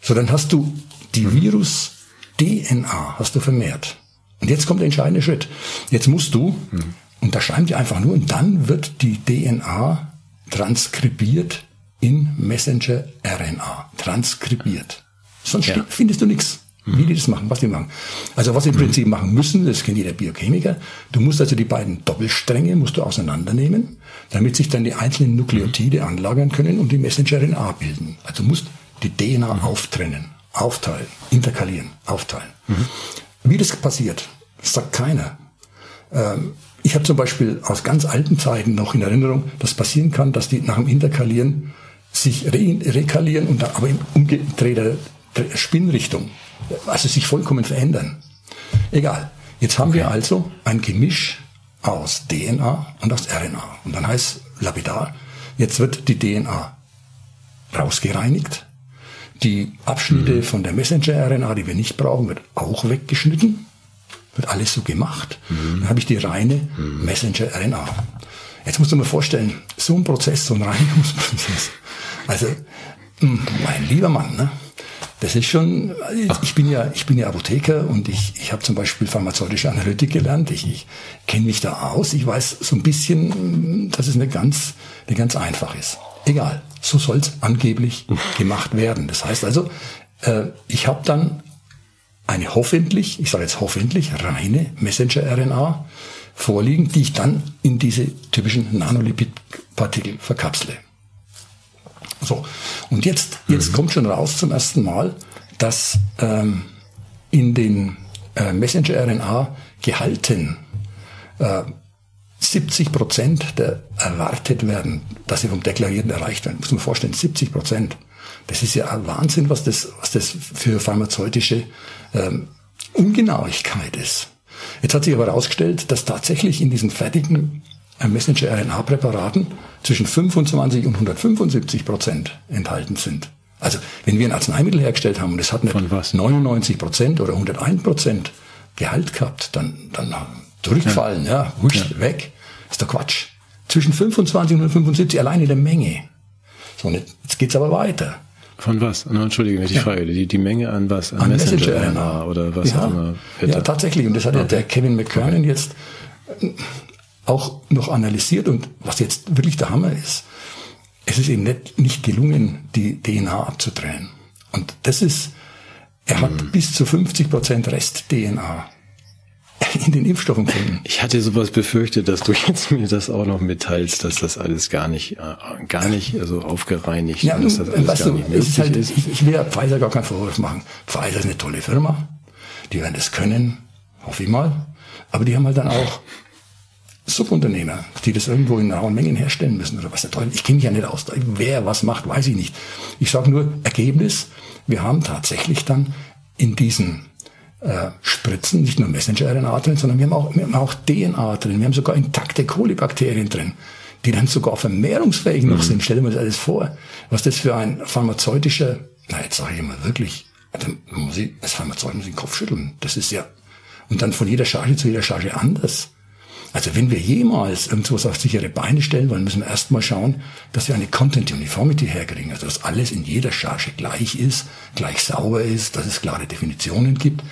So, dann hast du die mhm. Virus-DNA hast du vermehrt. Und jetzt kommt der entscheidende Schritt. Jetzt musst du mhm. Und da schreiben die einfach nur, und dann wird die DNA transkribiert in Messenger-RNA. Transkribiert. Sonst ja. findest du nichts, wie die das machen, was die machen. Also was sie im Prinzip machen müssen, das kennt jeder Biochemiker, du musst also die beiden Doppelstränge musst du auseinandernehmen, damit sich dann die einzelnen Nukleotide anlagern können und die Messenger-RNA bilden. Also du musst die DNA mhm. auftrennen, aufteilen, interkalieren, aufteilen. Mhm. Wie das passiert, sagt keiner. Ähm, ich habe zum Beispiel aus ganz alten Zeiten noch in Erinnerung, dass passieren kann, dass die nach dem Interkalieren sich re rekalieren und dann aber in umgedrehter Spinnrichtung, also sich vollkommen verändern. Egal. Jetzt haben wir also ein Gemisch aus DNA und aus RNA. Und dann heißt lapidar, jetzt wird die DNA rausgereinigt. Die Abschnitte mhm. von der Messenger-RNA, die wir nicht brauchen, wird auch weggeschnitten. Wird alles so gemacht. Mhm. Dann habe ich die reine mhm. Messenger-RNA. Jetzt musst du mir vorstellen, so ein Prozess, so ein Reinigungsprozess. Also, hm, mein lieber Mann, ne? Das ist schon, ich bin ja, ich bin ja Apotheker und ich, ich habe zum Beispiel pharmazeutische Analytik gelernt. Ich, ich kenne mich da aus. Ich weiß so ein bisschen, dass es nicht ganz, nicht ganz einfach ist. Egal, so soll es angeblich gemacht werden. Das heißt also, äh, ich habe dann eine hoffentlich, ich sage jetzt hoffentlich, reine Messenger-RNA vorliegen, die ich dann in diese typischen Nanolipidpartikel verkapsle. So, und jetzt, jetzt mhm. kommt schon raus zum ersten Mal, dass ähm, in den äh, Messenger-RNA gehalten äh, 70 Prozent der erwartet werden, dass sie vom Deklarierten erreicht werden. Muss man vorstellen, 70 Prozent. Das ist ja ein Wahnsinn, was das, was das für pharmazeutische ähm, Ungenauigkeit ist. Jetzt hat sich aber herausgestellt, dass tatsächlich in diesen fertigen Messenger-RNA-Präparaten zwischen 25 und 175 Prozent enthalten sind. Also wenn wir ein Arzneimittel hergestellt haben und es hat eine 99 Prozent oder 101 Prozent Gehalt gehabt, dann, dann zurückfallen, ja, ja wurscht, ja. weg. Ist doch Quatsch. Zwischen 25 und 175 alleine der Menge. So, und jetzt, geht's aber weiter. Von was? No, Entschuldige, die Frage. Die, die Menge an was? An, an Messenger, Messenger oder was ja, auch immer. Ja, tatsächlich. Und das hat okay. ja der Kevin McKernan jetzt äh, auch noch analysiert. Und was jetzt wirklich der Hammer ist, es ist eben nicht, nicht gelungen, die DNA abzutrennen. Und das ist, Er hat hm. bis zu 50 Prozent Rest-DNA in den Impfstoffen finden. Ich hatte sowas befürchtet, dass du jetzt mir das auch noch mitteilst, dass das alles gar nicht, äh, gar nicht also aufgereinigt, ja, dass das alles weißt gar du, nicht möglich ist. Halt, ist. Ich, ich will Pfizer gar keinen Vorwurf machen. Pfizer ist eine tolle Firma, die werden das können, hoffe ich mal. Aber die haben halt dann auch Subunternehmer, die das irgendwo in rauen Mengen herstellen müssen oder was der Teufel. Ich kenne mich ja nicht aus. Wer was macht, weiß ich nicht. Ich sage nur Ergebnis. Wir haben tatsächlich dann in diesen äh, Spritzen nicht nur Messenger-RNA drin, sondern wir haben, auch, wir haben auch DNA drin. Wir haben sogar intakte Kolibakterien drin, die dann sogar vermehrungsfähig noch mhm. sind. Stell dir mal das alles vor, was das für ein pharmazeutischer, na jetzt sage ich mal wirklich, dann muss ich, das Pharmazeut muss ich den Kopf schütteln. Das ist ja, und dann von jeder Charge zu jeder Charge anders. Also wenn wir jemals irgendwas auf sichere Beine stellen wollen, müssen wir erstmal schauen, dass wir eine Content Uniformity herkriegen. Also dass alles in jeder Charge gleich ist, gleich sauber ist, dass es klare Definitionen gibt,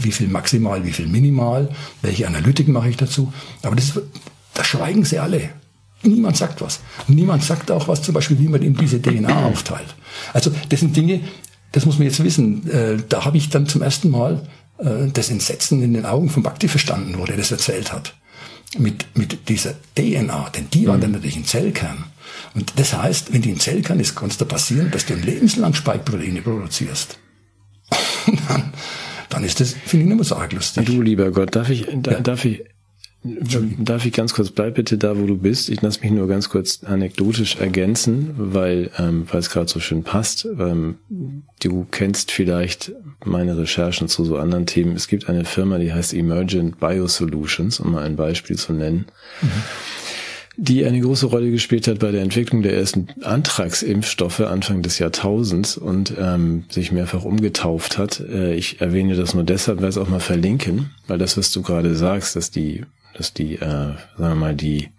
wie viel maximal, wie viel minimal, welche Analytiken mache ich dazu. Aber das, da schweigen sie alle. Niemand sagt was. Niemand sagt auch was, zum Beispiel, wie man eben diese DNA aufteilt. Also das sind Dinge, das muss man jetzt wissen. Äh, da habe ich dann zum ersten Mal äh, das Entsetzen in den Augen von Bakti verstanden, wo der das erzählt hat mit, mit dieser DNA, denn die war mhm. dann natürlich ein Zellkern. Und das heißt, wenn die ein Zellkern ist, kann es da passieren, dass du ein lebenslang Spike-Proteine produzierst. Und dann, dann ist das, finde ich, nicht mehr so arg lustig. Du, lieber Gott, darf ich, da, ja. darf ich Darf ich ganz kurz, bleib bitte da, wo du bist. Ich lasse mich nur ganz kurz anekdotisch ergänzen, weil ähm, weil es gerade so schön passt. Ähm, du kennst vielleicht meine Recherchen zu so anderen Themen. Es gibt eine Firma, die heißt Emergent Biosolutions, um mal ein Beispiel zu nennen, mhm. die eine große Rolle gespielt hat bei der Entwicklung der ersten Antragsimpfstoffe Anfang des Jahrtausends und ähm, sich mehrfach umgetauft hat. Äh, ich erwähne das nur deshalb, weil es auch mal verlinken, weil das, was du gerade sagst, dass die dass die, äh, sagen wir mal, die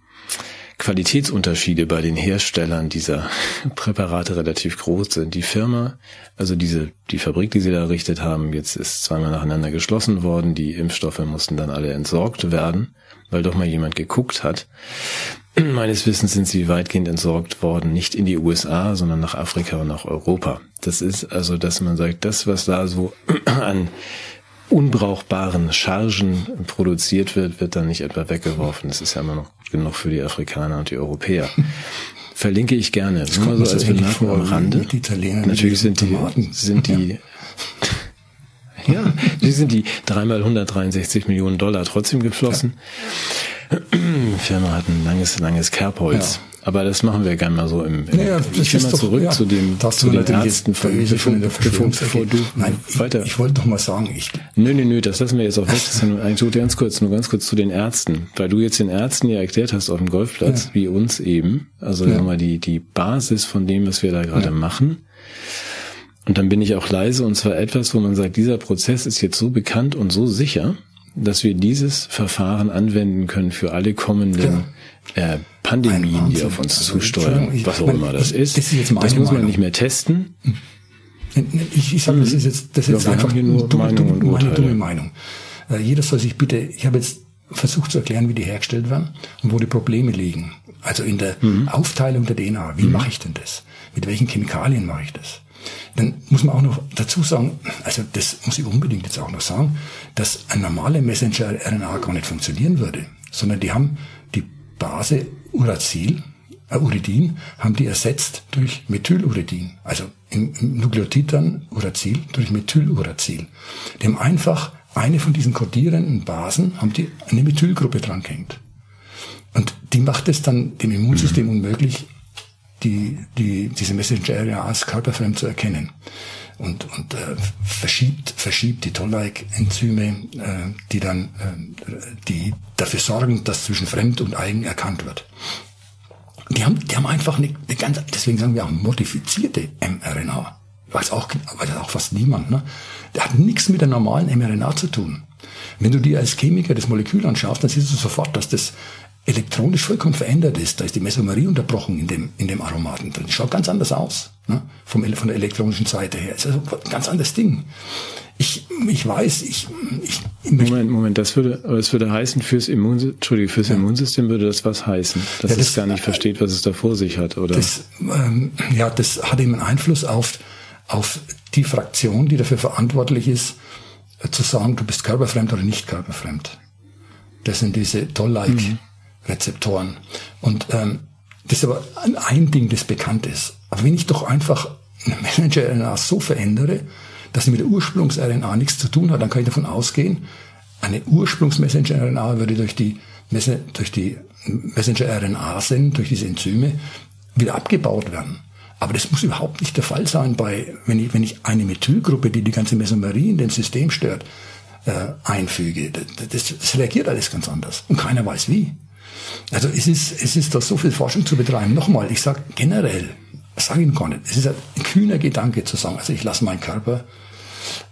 Qualitätsunterschiede bei den Herstellern dieser Präparate relativ groß sind. Die Firma, also diese, die Fabrik, die sie da errichtet haben, jetzt ist zweimal nacheinander geschlossen worden. Die Impfstoffe mussten dann alle entsorgt werden, weil doch mal jemand geguckt hat. Meines Wissens sind sie weitgehend entsorgt worden, nicht in die USA, sondern nach Afrika und nach Europa. Das ist also, dass man sagt, das, was da so an unbrauchbaren Chargen produziert wird, wird dann nicht etwa weggeworfen. Das ist ja immer noch genug für die Afrikaner und die Europäer. Verlinke ich gerne. Das Nur so als Bemerkung am Rande. Natürlich sind die, sind die, ja. ja, die sind die dreimal 163 Millionen Dollar trotzdem geflossen. Ja. Firma hat ein langes, langes Kerbholz. Ja. Aber das machen wir gerne mal so im. im naja, ich will mal zurück ja, zu dem zu den Ärzten von, bevor, bevor, bevor du Nein, weiter. Ich, ich wollte doch mal sagen, ich. Nö, nö, nö, das lassen wir jetzt auch weg. Das ist nur, eigentlich ganz kurz, nur ganz kurz zu den Ärzten, weil du jetzt den Ärzten ja erklärt hast auf dem Golfplatz, ja. wie uns eben. Also ja. mal die die Basis von dem, was wir da gerade ja. machen. Und dann bin ich auch leise und zwar etwas, wo man sagt, dieser Prozess ist jetzt so bekannt und so sicher, dass wir dieses Verfahren anwenden können für alle kommenden äh, Pandemien, die auf uns also, zusteuern, was auch immer das ist. Das, ist das muss man nicht mehr testen. Ich, ich sage, das ist jetzt, das ist jetzt einfach nur dumme, Meinung dumme, meine dumme Meinung. Äh, jeder soll sich bitte, ich habe jetzt versucht zu erklären, wie die hergestellt werden und wo die Probleme liegen. Also in der mhm. Aufteilung der DNA. Wie mhm. mache ich denn das? Mit welchen Chemikalien mache ich das? Dann muss man auch noch dazu sagen, also das muss ich unbedingt jetzt auch noch sagen, dass ein normaler Messenger-RNA gar nicht funktionieren würde, sondern die haben Base Uracil, äh, Uridin, haben die ersetzt durch Methyluridin. Also im, im Nukleotid dann Uracil durch Methyluracil. Haben einfach eine von diesen kodierenden Basen, haben die eine Methylgruppe dran gehängt. Und die macht es dann dem Immunsystem mhm. unmöglich, die, die, diese Messenger-RNAs körperfremd zu erkennen. Und, und äh, verschiebt, verschiebt die Toll-like-Enzyme, äh, die dann äh, die dafür sorgen, dass zwischen fremd und eigen erkannt wird. Die haben, die haben einfach eine, eine ganz, deswegen sagen wir auch modifizierte mRNA. Weiß auch, weiß auch fast niemand, ne? Der hat nichts mit der normalen mRNA zu tun. Wenn du dir als Chemiker das Molekül anschaust, dann siehst du sofort, dass das elektronisch vollkommen verändert ist. Da ist die Mesomerie unterbrochen in dem, in dem Aromaten drin. Schaut ganz anders aus, ne? Vom, von der elektronischen Seite her. Ist also ein ganz anderes Ding. Ich, ich weiß, ich, ich, Moment, Moment, das würde, das würde heißen, fürs Immunsystem, Entschuldige, fürs ja. Immunsystem würde das was heißen, dass ja, das, es gar nicht versteht, was es da vor sich hat, oder? Das, ähm, ja, das hat eben einen Einfluss auf, auf die Fraktion, die dafür verantwortlich ist, äh, zu sagen, du bist körperfremd oder nicht körperfremd. Das sind diese Toll-like-Rezeptoren. Mhm. Und ähm, das ist aber ein Ding, das bekannt ist. Aber wenn ich doch einfach eine Messenger-RNA so verändere, dass sie mit der Ursprungs-RNA nichts zu tun hat, dann kann ich davon ausgehen, eine Ursprungs-Messenger-RNA würde durch die, durch die Messenger-RNA sind, durch diese Enzyme, wieder abgebaut werden. Aber das muss überhaupt nicht der Fall sein bei, wenn ich, wenn ich eine Methylgruppe, die die ganze Mesomerie in dem System stört, äh, einfüge. Das, das reagiert alles ganz anders. Und keiner weiß wie. Also es ist, es ist da so viel Forschung zu betreiben. Nochmal, ich sage generell, sage ich gar nicht, es ist ein kühner Gedanke zu sagen, also ich lasse meinen Körper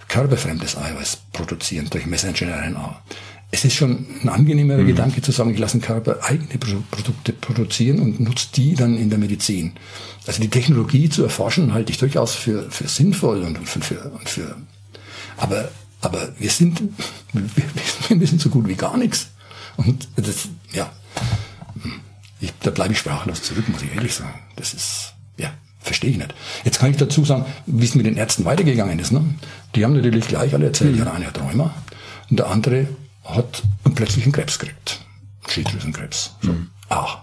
körperfremdes Eiweiß produzieren durch Messenger-RNA. Es ist schon ein angenehmerer mhm. Gedanke zu sagen, ich lasse den Körper eigene Produkte produzieren und nutze die dann in der Medizin. Also die Technologie zu erforschen halte ich durchaus für, für sinnvoll und für, für, und für aber, aber wir sind, wir, wir sind so gut wie gar nichts. Und das, ja, ich, da bleibe ich sprachlos zurück, muss ich ehrlich sagen. Das ist, ja, verstehe ich nicht. Jetzt kann ich dazu sagen, wie es mit den Ärzten weitergegangen ist. Ne? Die haben natürlich gleich alle erzählt, mhm. ja, eine hat Rheuma und der andere hat plötzlich einen Krebs gekriegt. Schilddrüsenkrebs. So. Mhm. Ah.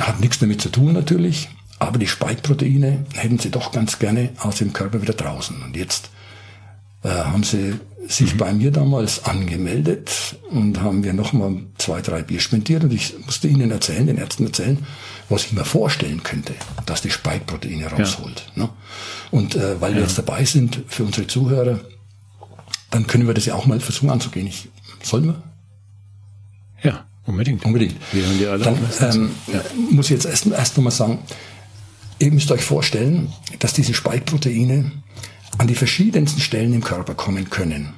Hat nichts damit zu tun natürlich, aber die Spike-Proteine hätten sie doch ganz gerne aus dem Körper wieder draußen. Und jetzt äh, haben sie sich mhm. bei mir damals angemeldet und haben wir nochmal zwei, drei Bier spendiert und ich musste ihnen erzählen, den Ärzten erzählen, was ich mir vorstellen könnte, dass die Spike-Proteine rausholt. Ja. Ne? Und äh, weil ja. wir jetzt dabei sind für unsere Zuhörer, dann können wir das ja auch mal versuchen anzugehen. Ich, sollen wir? Ja, unbedingt. Unbedingt. Wir haben die alle dann ähm, ja. muss ich jetzt erst, erst nochmal sagen, ihr müsst euch vorstellen, dass diese Spike-Proteine an die verschiedensten Stellen im Körper kommen können.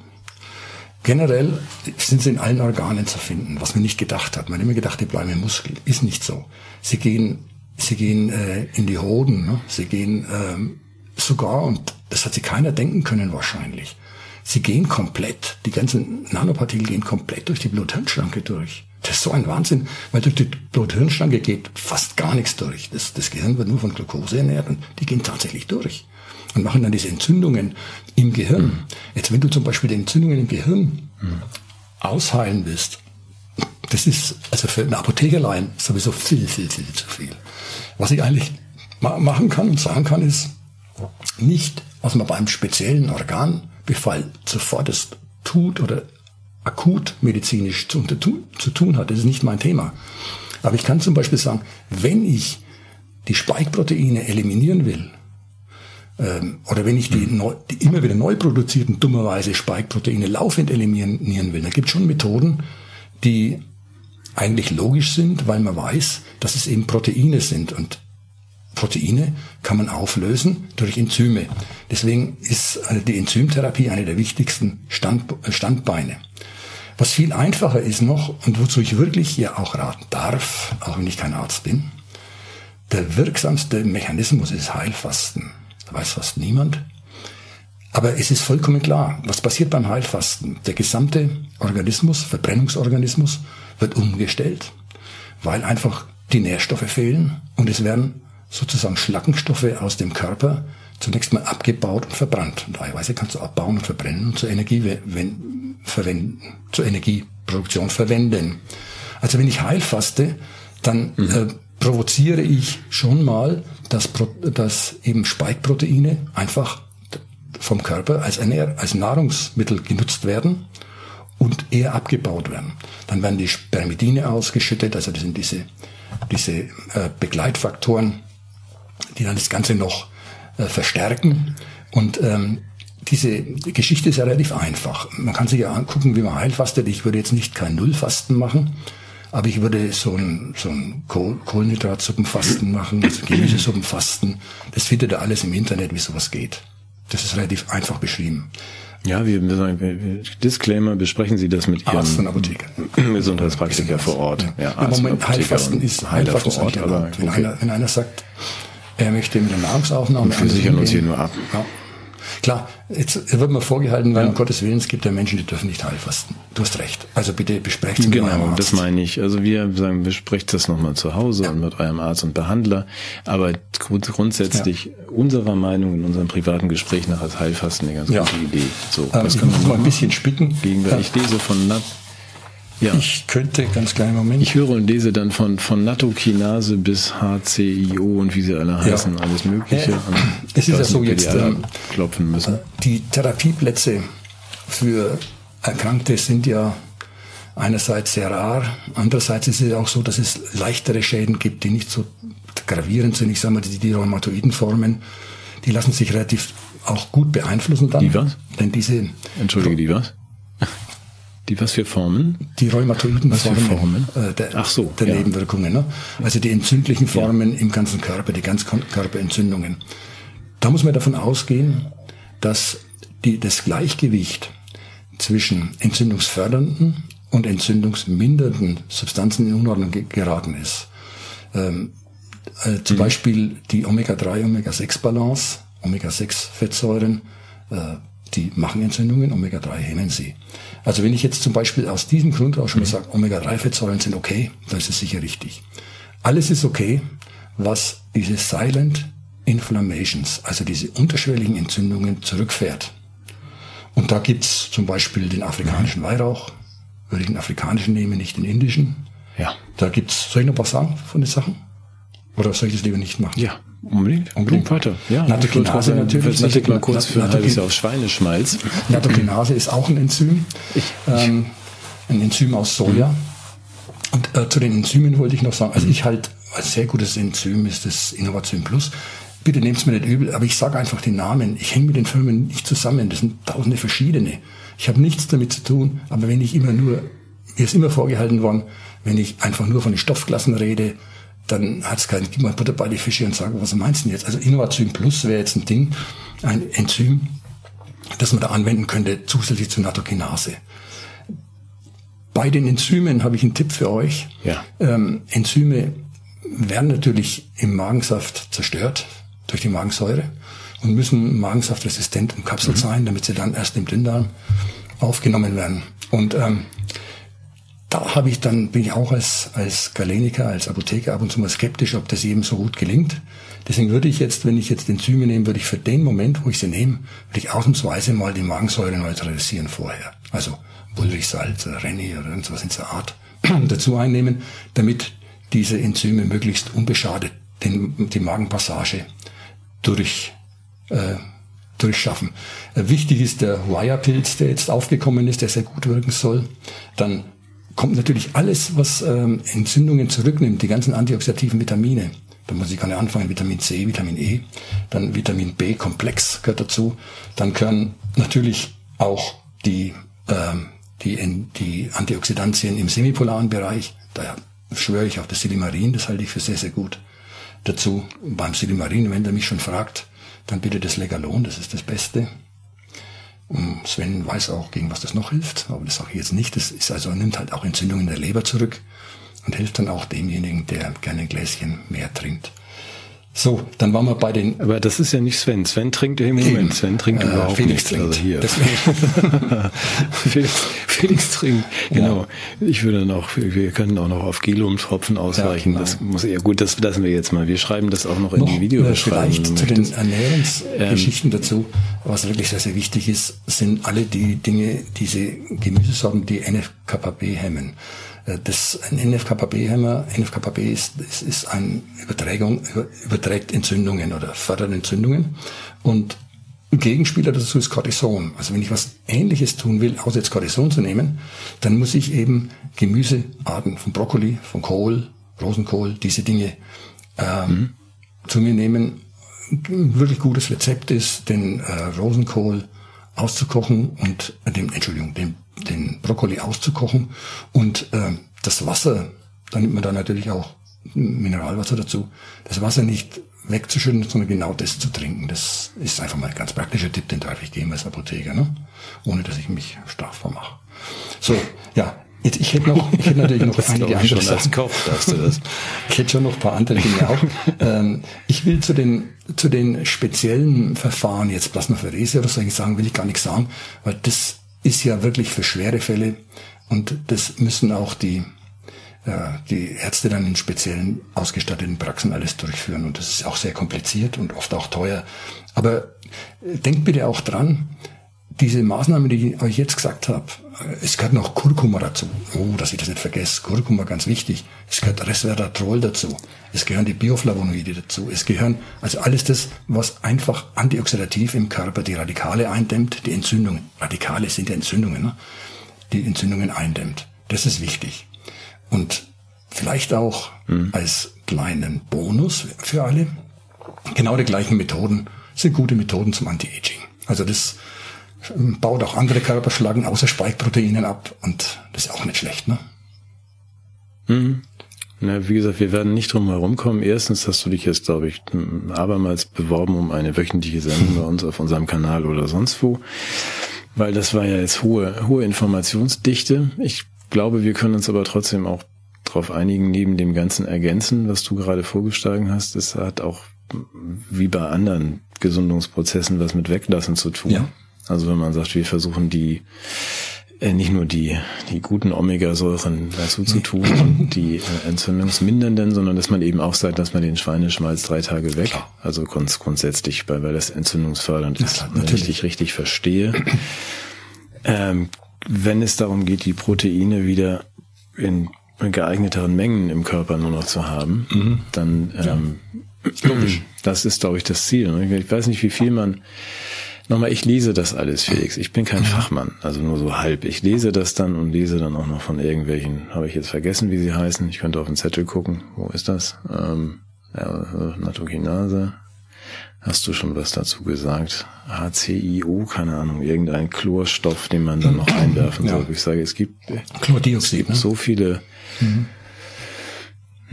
Generell sind sie in allen Organen zu finden, was man nicht gedacht hat. Man hat immer gedacht, die bleiben im Muskel. Ist nicht so. Sie gehen, sie gehen äh, in die Hoden, ne? sie gehen ähm, sogar, und das hat sich keiner denken können wahrscheinlich, sie gehen komplett, die ganzen Nanopartikel gehen komplett durch die Blut-Hirn-Schranke durch. Das ist so ein Wahnsinn, weil durch die Blut-Hirn-Schranke geht fast gar nichts durch. Das, das Gehirn wird nur von Glucose ernährt und die gehen tatsächlich durch und machen dann diese Entzündungen im Gehirn. Mhm. Jetzt, wenn du zum Beispiel die Entzündungen im Gehirn mhm. ausheilen willst, das ist also für eine Apothekerlein sowieso viel, viel, viel zu viel. Was ich eigentlich ma machen kann und sagen kann, ist nicht, was man beim speziellen Organbefall sofort das tut oder akut medizinisch zu, zu tun hat. Das ist nicht mein Thema. Aber ich kann zum Beispiel sagen, wenn ich die Spike-Proteine eliminieren will, ähm, oder wenn ich die, mhm. neu, die immer wieder neu produzierten, dummerweise Spike-Proteine laufend eliminieren will, dann gibt es schon Methoden, die eigentlich logisch sind, weil man weiß, dass es eben Proteine sind und Proteine kann man auflösen durch Enzyme. Deswegen ist äh, die Enzymtherapie eine der wichtigsten Stand, äh, Standbeine. Was viel einfacher ist noch und wozu ich wirklich ja auch raten darf, auch wenn ich kein Arzt bin, der wirksamste Mechanismus ist Heilfasten. Da weiß fast niemand. Aber es ist vollkommen klar, was passiert beim Heilfasten. Der gesamte Organismus, Verbrennungsorganismus, wird umgestellt, weil einfach die Nährstoffe fehlen und es werden sozusagen Schlackenstoffe aus dem Körper zunächst mal abgebaut und verbrannt. Und Eiweiße kannst du abbauen und verbrennen und zur Energie wenn, verwenden, zur Energieproduktion verwenden. Also wenn ich heilfaste, dann mhm. äh, provoziere ich schon mal, dass, dass eben Spike-Proteine einfach vom Körper als, Ernähr als Nahrungsmittel genutzt werden und eher abgebaut werden. Dann werden die Spermidine ausgeschüttet, also das sind diese, diese äh, Begleitfaktoren, die dann das Ganze noch äh, verstärken. Und ähm, diese Geschichte ist ja relativ einfach. Man kann sich ja angucken, wie man heilfastet. Ich würde jetzt nicht kein Nullfasten machen, aber ich würde so ein, so ein Kohl Kohlenhydratsuppenfasten machen, also Gemüsesuppenfasten. Das findet ihr alles im Internet, wie sowas geht. Das ist relativ einfach beschrieben. Ja, wir, wir sagen, Disclaimer, besprechen Sie das mit Ihrem Arzt und Apotheker. Gesundheitspraktiker vor Ort. Ja, ja Arzt Moment, Heilfasten ist Heilfasten vor Ort, aber wenn, okay. einer, wenn einer sagt, er möchte mit der Nahrungsaufnahme. Wir sichern uns hier nur ab. Ja. Klar, jetzt wird mir vorgehalten, weil ja. um Gottes Willen, es gibt ja Menschen, die dürfen nicht heilfasten. Du hast recht. Also bitte besprecht es mit Genau, eurem Arzt. das meine ich. Also wir sagen, besprecht das nochmal zu Hause ja. und mit eurem Arzt und Behandler. Aber grundsätzlich ja. unserer Meinung in unserem privaten Gespräch nach als Heilfasten eine ganz gute Idee. So, ähm, was können wir mal ein bisschen spicken. Gegen, ich lese von Nat ja. Ich könnte, ganz kleinen Moment. Ich höre und lese dann von, von Nattokinase bis HCIO und wie sie alle heißen, ja. alles Mögliche. Ja. Es ist ja so jetzt, ähm, klopfen müssen. Die Therapieplätze für Erkrankte sind ja einerseits sehr rar, andererseits ist es auch so, dass es leichtere Schäden gibt, die nicht so gravierend sind. Ich sage mal, die, die Rheumatoidenformen, die lassen sich relativ auch gut beeinflussen dann. Die was? Denn diese. Entschuldige, die was? Die was für Formen? Die rheumatoiden was Formen, Formen? Äh, der, Ach so, der ja. Nebenwirkungen. Ne? Also die entzündlichen Formen ja. im ganzen Körper, die Ganzkörperentzündungen. Da muss man davon ausgehen, dass die, das Gleichgewicht zwischen entzündungsfördernden und entzündungsmindernden Substanzen in Unordnung geraten ist. Ähm, äh, zum mhm. Beispiel die Omega-3, Omega-6-Balance, Omega-6-Fettsäuren, äh, die machen Entzündungen, Omega-3 hemmen sie. Also wenn ich jetzt zum Beispiel aus diesem Grund auch schon mal sage, Omega-3-Fettsäuren sind okay, dann ist es sicher richtig. Alles ist okay, was diese Silent Inflammations, also diese unterschwelligen Entzündungen zurückfährt. Und da gibt's zum Beispiel den afrikanischen Weihrauch, würde ich den afrikanischen nehmen, nicht den indischen. Ja. Da gibt's, soll ich noch was sagen von den Sachen? Oder soll ich das lieber nicht machen? Ja, unbedingt. Unbedingt weiter. Ja, Nattokinase natürlich. Nattokinase mal kurz für ein halbes Jahr auf Schweineschmalz. Nattokinase ist auch ein Enzym. Ich, ähm, ein Enzym aus Soja. Und äh, zu den Enzymen wollte ich noch sagen, also ich halt als sehr gutes Enzym ist das Innovation Plus. Bitte nehmt es mir nicht übel, aber ich sage einfach den Namen. Ich hänge mit den Firmen nicht zusammen. Das sind tausende verschiedene. Ich habe nichts damit zu tun, aber wenn ich immer nur, mir ist immer vorgehalten worden, wenn ich einfach nur von den Stoffklassen rede, dann hat es keinen, gib mal Butter bei die Fische und sag, was meinst du denn jetzt? Also Innovation Plus wäre jetzt ein Ding, ein Enzym, das man da anwenden könnte, zusätzlich zu Nattokinase. Bei den Enzymen habe ich einen Tipp für euch. Ja. Ähm, Enzyme werden natürlich im Magensaft zerstört durch die Magensäure und müssen magensaftresistent umkapselt mhm. sein, damit sie dann erst im Dünndarm aufgenommen werden. Und ähm, da habe ich dann, bin ich auch als, als Galeniker, als Apotheker ab und zu mal skeptisch, ob das jedem so gut gelingt. Deswegen würde ich jetzt, wenn ich jetzt Enzyme nehme, würde ich für den Moment, wo ich sie nehme, würde ich ausnahmsweise mal die Magensäure neutralisieren vorher. Also Bullrichsalz oder Renny oder irgendwas in der Art dazu einnehmen, damit diese Enzyme möglichst unbeschadet den, die Magenpassage durch, äh, durchschaffen. Äh, wichtig ist der Wire-Pilz, der jetzt aufgekommen ist, der sehr gut wirken soll. Dann kommt natürlich alles, was ähm, Entzündungen zurücknimmt, die ganzen antioxidativen Vitamine. Da muss ich gerne anfangen, Vitamin C, Vitamin E, dann Vitamin B-Komplex gehört dazu. Dann gehören natürlich auch die, ähm, die, die Antioxidantien im semipolaren Bereich. Da schwöre ich auf das Silimarin, das halte ich für sehr, sehr gut. Dazu beim Silimarin, wenn der mich schon fragt, dann bitte das Legalon, das ist das Beste. Sven weiß auch, gegen was das noch hilft, aber das sage ich jetzt nicht. Das ist also, nimmt halt auch Entzündungen der Leber zurück und hilft dann auch demjenigen, der gerne ein Gläschen mehr trinkt. So, dann waren wir bei den. Aber das ist ja nicht Sven. Sven trinkt ja im Moment. Sven trinkt äh, überhaupt Felix nichts. Trinkt. Also hier. Felix, Felix trinkt. Genau. Ja. Ich würde noch, wir können auch noch auf Gelum-Tropfen ausweichen. Ja, genau. Das muss eher gut. Das lassen wir jetzt mal. Wir schreiben das auch noch, noch in die Videobeschreibung. Vielleicht zu den Ernährungsgeschichten ähm, dazu. Was wirklich sehr, sehr wichtig ist, sind alle die Dinge, diese Gemüsesorten, die NFKP hemmen. Äh, das, ein NFKB-Hämmer, NFKB ist, ist, ist ein Übertragung, überträgt Entzündungen oder fördert Entzündungen. Und ein Gegenspieler dazu ist Cortison. Also wenn ich was Ähnliches tun will, außer jetzt Cortison zu nehmen, dann muss ich eben Gemüsearten von Brokkoli, von Kohl, Rosenkohl, diese Dinge ähm, mhm. zu mir nehmen. Ein wirklich gutes Rezept ist, den äh, Rosenkohl auszukochen und äh, dem, Entschuldigung, den den Brokkoli auszukochen und äh, das Wasser, da nimmt man da natürlich auch Mineralwasser dazu, das Wasser nicht wegzuschütten, sondern genau das zu trinken. Das ist einfach mal ein ganz praktischer Tipp, den darf ich geben als Apotheker, ne? ohne dass ich mich strafbar mache. So, ja, Jetzt, ich hätte noch, ich hätte natürlich noch einige andere als Koch darfst du das. ich hätte schon noch ein paar andere Dinge auch. ähm, ich will zu den, zu den speziellen Verfahren, jetzt Plasmapherese oder so, ich sagen, will ich gar nichts sagen, weil das ist ja wirklich für schwere Fälle und das müssen auch die, äh, die Ärzte dann in speziellen ausgestatteten Praxen alles durchführen und das ist auch sehr kompliziert und oft auch teuer. Aber denkt bitte auch dran, diese Maßnahmen, die ich euch jetzt gesagt habe, es gehört noch Kurkuma dazu. Oh, dass ich das nicht vergesse. Kurkuma ganz wichtig. Es gehört Resveratrol dazu. Es gehören die Bioflavonoide dazu. Es gehören also alles das, was einfach antioxidativ im Körper die Radikale eindämmt, die Entzündungen. Radikale sind ja Entzündungen, ne? die Entzündungen eindämmt. Das ist wichtig. Und vielleicht auch mhm. als kleinen Bonus für alle, genau die gleichen Methoden sind gute Methoden zum Anti-Aging. Also das baut auch andere Körperschlagen außer Spike-Proteinen ab und das ist auch nicht schlecht, ne? Mhm. Na, wie gesagt, wir werden nicht drum herum kommen. Erstens hast du dich jetzt, glaube ich, abermals beworben um eine wöchentliche Sendung bei uns auf unserem Kanal oder sonst wo. Weil das war ja jetzt hohe, hohe Informationsdichte. Ich glaube, wir können uns aber trotzdem auch darauf einigen, neben dem ganzen Ergänzen, was du gerade vorgeschlagen hast, es hat auch wie bei anderen Gesundungsprozessen was mit Weglassen zu tun. Ja. Also wenn man sagt, wir versuchen die äh, nicht nur die, die guten Omega-Säuren dazu zu tun und die äh, entzündungsmindernden, sondern dass man eben auch sagt, dass man den Schweineschmalz drei Tage weg, Klar. also grunds grundsätzlich, weil, weil das entzündungsfördernd ist, ja, wenn ich richtig verstehe. Ähm, wenn es darum geht, die Proteine wieder in geeigneteren Mengen im Körper nur noch zu haben, mhm. dann ähm, ja. das ist, glaube ich, das Ziel. Ne? Ich weiß nicht, wie viel man Nochmal, ich lese das alles, Felix. Ich bin kein mhm. Fachmann, also nur so halb. Ich lese das dann und lese dann auch noch von irgendwelchen, habe ich jetzt vergessen, wie sie heißen. Ich könnte auf den Zettel gucken. Wo ist das? Ähm, ja, Natokinase. Hast du schon was dazu gesagt? HCIO, keine Ahnung, irgendein Chlorstoff, den man dann noch einwerfen soll. Ja. Ich sage, es gibt, Chlordioxid, es gibt ne? so viele mhm.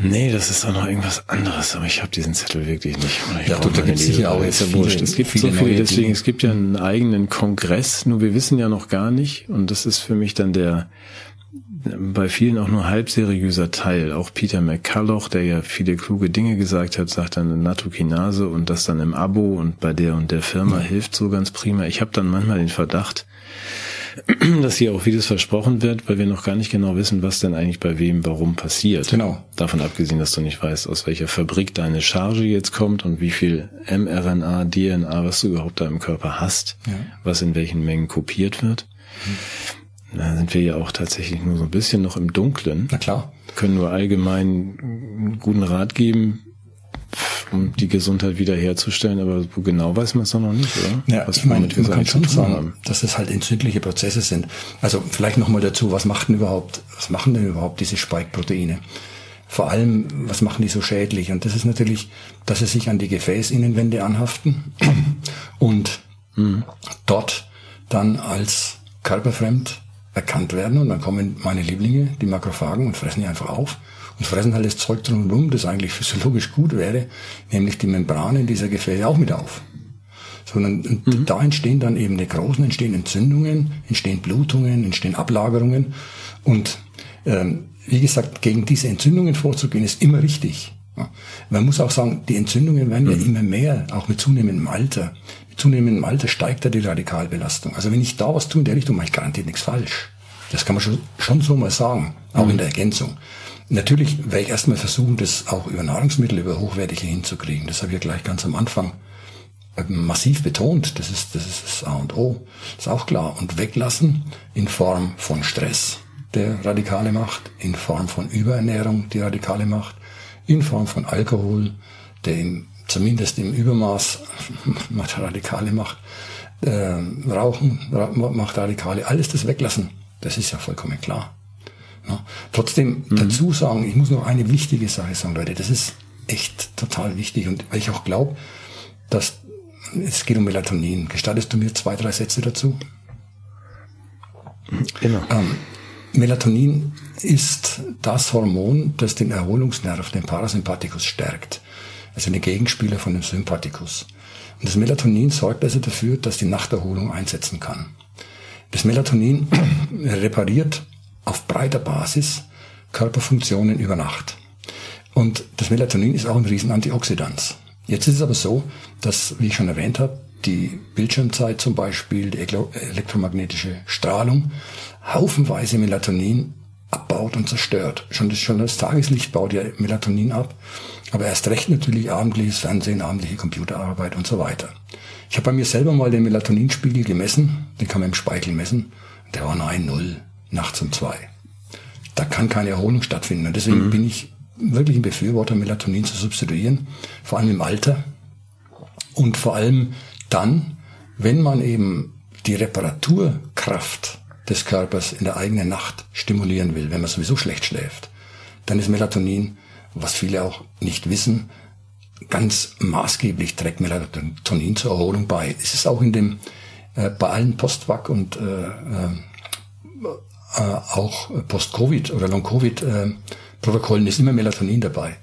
Nee, das ist auch noch irgendwas anderes, aber ich habe diesen Zettel wirklich nicht. Ich ja, da gibt sicher auch jetzt wurscht. Es gibt viele so viele, deswegen, es gibt ja einen eigenen Kongress, nur wir wissen ja noch gar nicht, und das ist für mich dann der bei vielen auch nur halbseriöser Teil. Auch Peter McCulloch, der ja viele kluge Dinge gesagt hat, sagt dann Natokinase und das dann im Abo und bei der und der Firma ja. hilft so ganz prima. Ich habe dann manchmal den Verdacht, dass hier auch vieles versprochen wird, weil wir noch gar nicht genau wissen, was denn eigentlich bei wem warum passiert. Genau. Davon abgesehen, dass du nicht weißt, aus welcher Fabrik deine Charge jetzt kommt und wie viel mRNA, DNA, was du überhaupt da im Körper hast, ja. was in welchen Mengen kopiert wird. Mhm. Da sind wir ja auch tatsächlich nur so ein bisschen noch im Dunklen. Na klar. Können nur allgemein einen guten Rat geben, um die Gesundheit wiederherzustellen, aber wo genau weiß man es noch nicht, oder? Ja, was ich meine, man kann schon sagen, haben. dass es halt entzündliche Prozesse sind. Also vielleicht nochmal dazu, was macht denn überhaupt, was machen denn überhaupt diese Spike-Proteine? Vor allem, was machen die so schädlich? Und das ist natürlich, dass sie sich an die Gefäßinnenwände anhaften und mhm. dort dann als körperfremd erkannt werden und dann kommen meine Lieblinge, die Makrophagen, und fressen die einfach auf und fressen halt das Zeug drumherum, das eigentlich physiologisch gut wäre, nämlich die Membranen dieser Gefäße auch mit auf. Sondern mhm. da entstehen dann eben die großen, entstehen Entzündungen, entstehen Blutungen, entstehen Ablagerungen. Und ähm, wie gesagt, gegen diese Entzündungen vorzugehen, ist immer richtig. Ja. Man muss auch sagen, die Entzündungen werden mhm. ja immer mehr, auch mit zunehmendem Alter. Mit zunehmendem Alter steigt da die Radikalbelastung. Also wenn ich da was tue in der Richtung, mache ich garantiert nichts falsch. Das kann man schon, schon so mal sagen, auch mhm. in der Ergänzung. Natürlich werde ich erstmal versuchen, das auch über Nahrungsmittel, über hochwertige hinzukriegen. Das habe ich ja gleich ganz am Anfang ähm, massiv betont. Das ist, das ist das A und O. Das ist auch klar. Und weglassen in Form von Stress, der radikale macht, in Form von Überernährung, die radikale macht, in Form von Alkohol, der im, zumindest im Übermaß radikale macht, äh, Rauchen macht radikale, alles das weglassen. Das ist ja vollkommen klar. Ja. Trotzdem mhm. dazu sagen, ich muss noch eine wichtige Sache sagen, Leute, das ist echt total wichtig und weil ich auch glaube, dass es geht um Melatonin. Gestattest du mir zwei, drei Sätze dazu? Genau. Ähm, Melatonin ist das Hormon, das den Erholungsnerv, den Parasympathikus stärkt. Also eine Gegenspieler von dem Sympathikus. Und das Melatonin sorgt also dafür, dass die Nachterholung einsetzen kann. Das Melatonin repariert auf breiter Basis Körperfunktionen über Nacht. Und das Melatonin ist auch ein riesen Antioxidant. Jetzt ist es aber so, dass, wie ich schon erwähnt habe, die Bildschirmzeit zum Beispiel, die elektromagnetische Strahlung, haufenweise Melatonin abbaut und zerstört. Schon das, schon das Tageslicht baut ja Melatonin ab, aber erst recht natürlich abendliches Fernsehen, abendliche Computerarbeit und so weiter. Ich habe bei mir selber mal den Melatoninspiegel gemessen, den kann man im Speichel messen, der war 9,0 nachts um zwei. Da kann keine Erholung stattfinden und deswegen mhm. bin ich wirklich ein Befürworter, Melatonin zu substituieren, vor allem im Alter und vor allem dann, wenn man eben die Reparaturkraft des Körpers in der eigenen Nacht stimulieren will, wenn man sowieso schlecht schläft, dann ist Melatonin, was viele auch nicht wissen, ganz maßgeblich trägt Melatonin zur Erholung bei. Es ist auch in dem äh, bei allen Postvac und äh, äh auch Post-Covid oder Long-Covid äh, ist immer Melatonin dabei.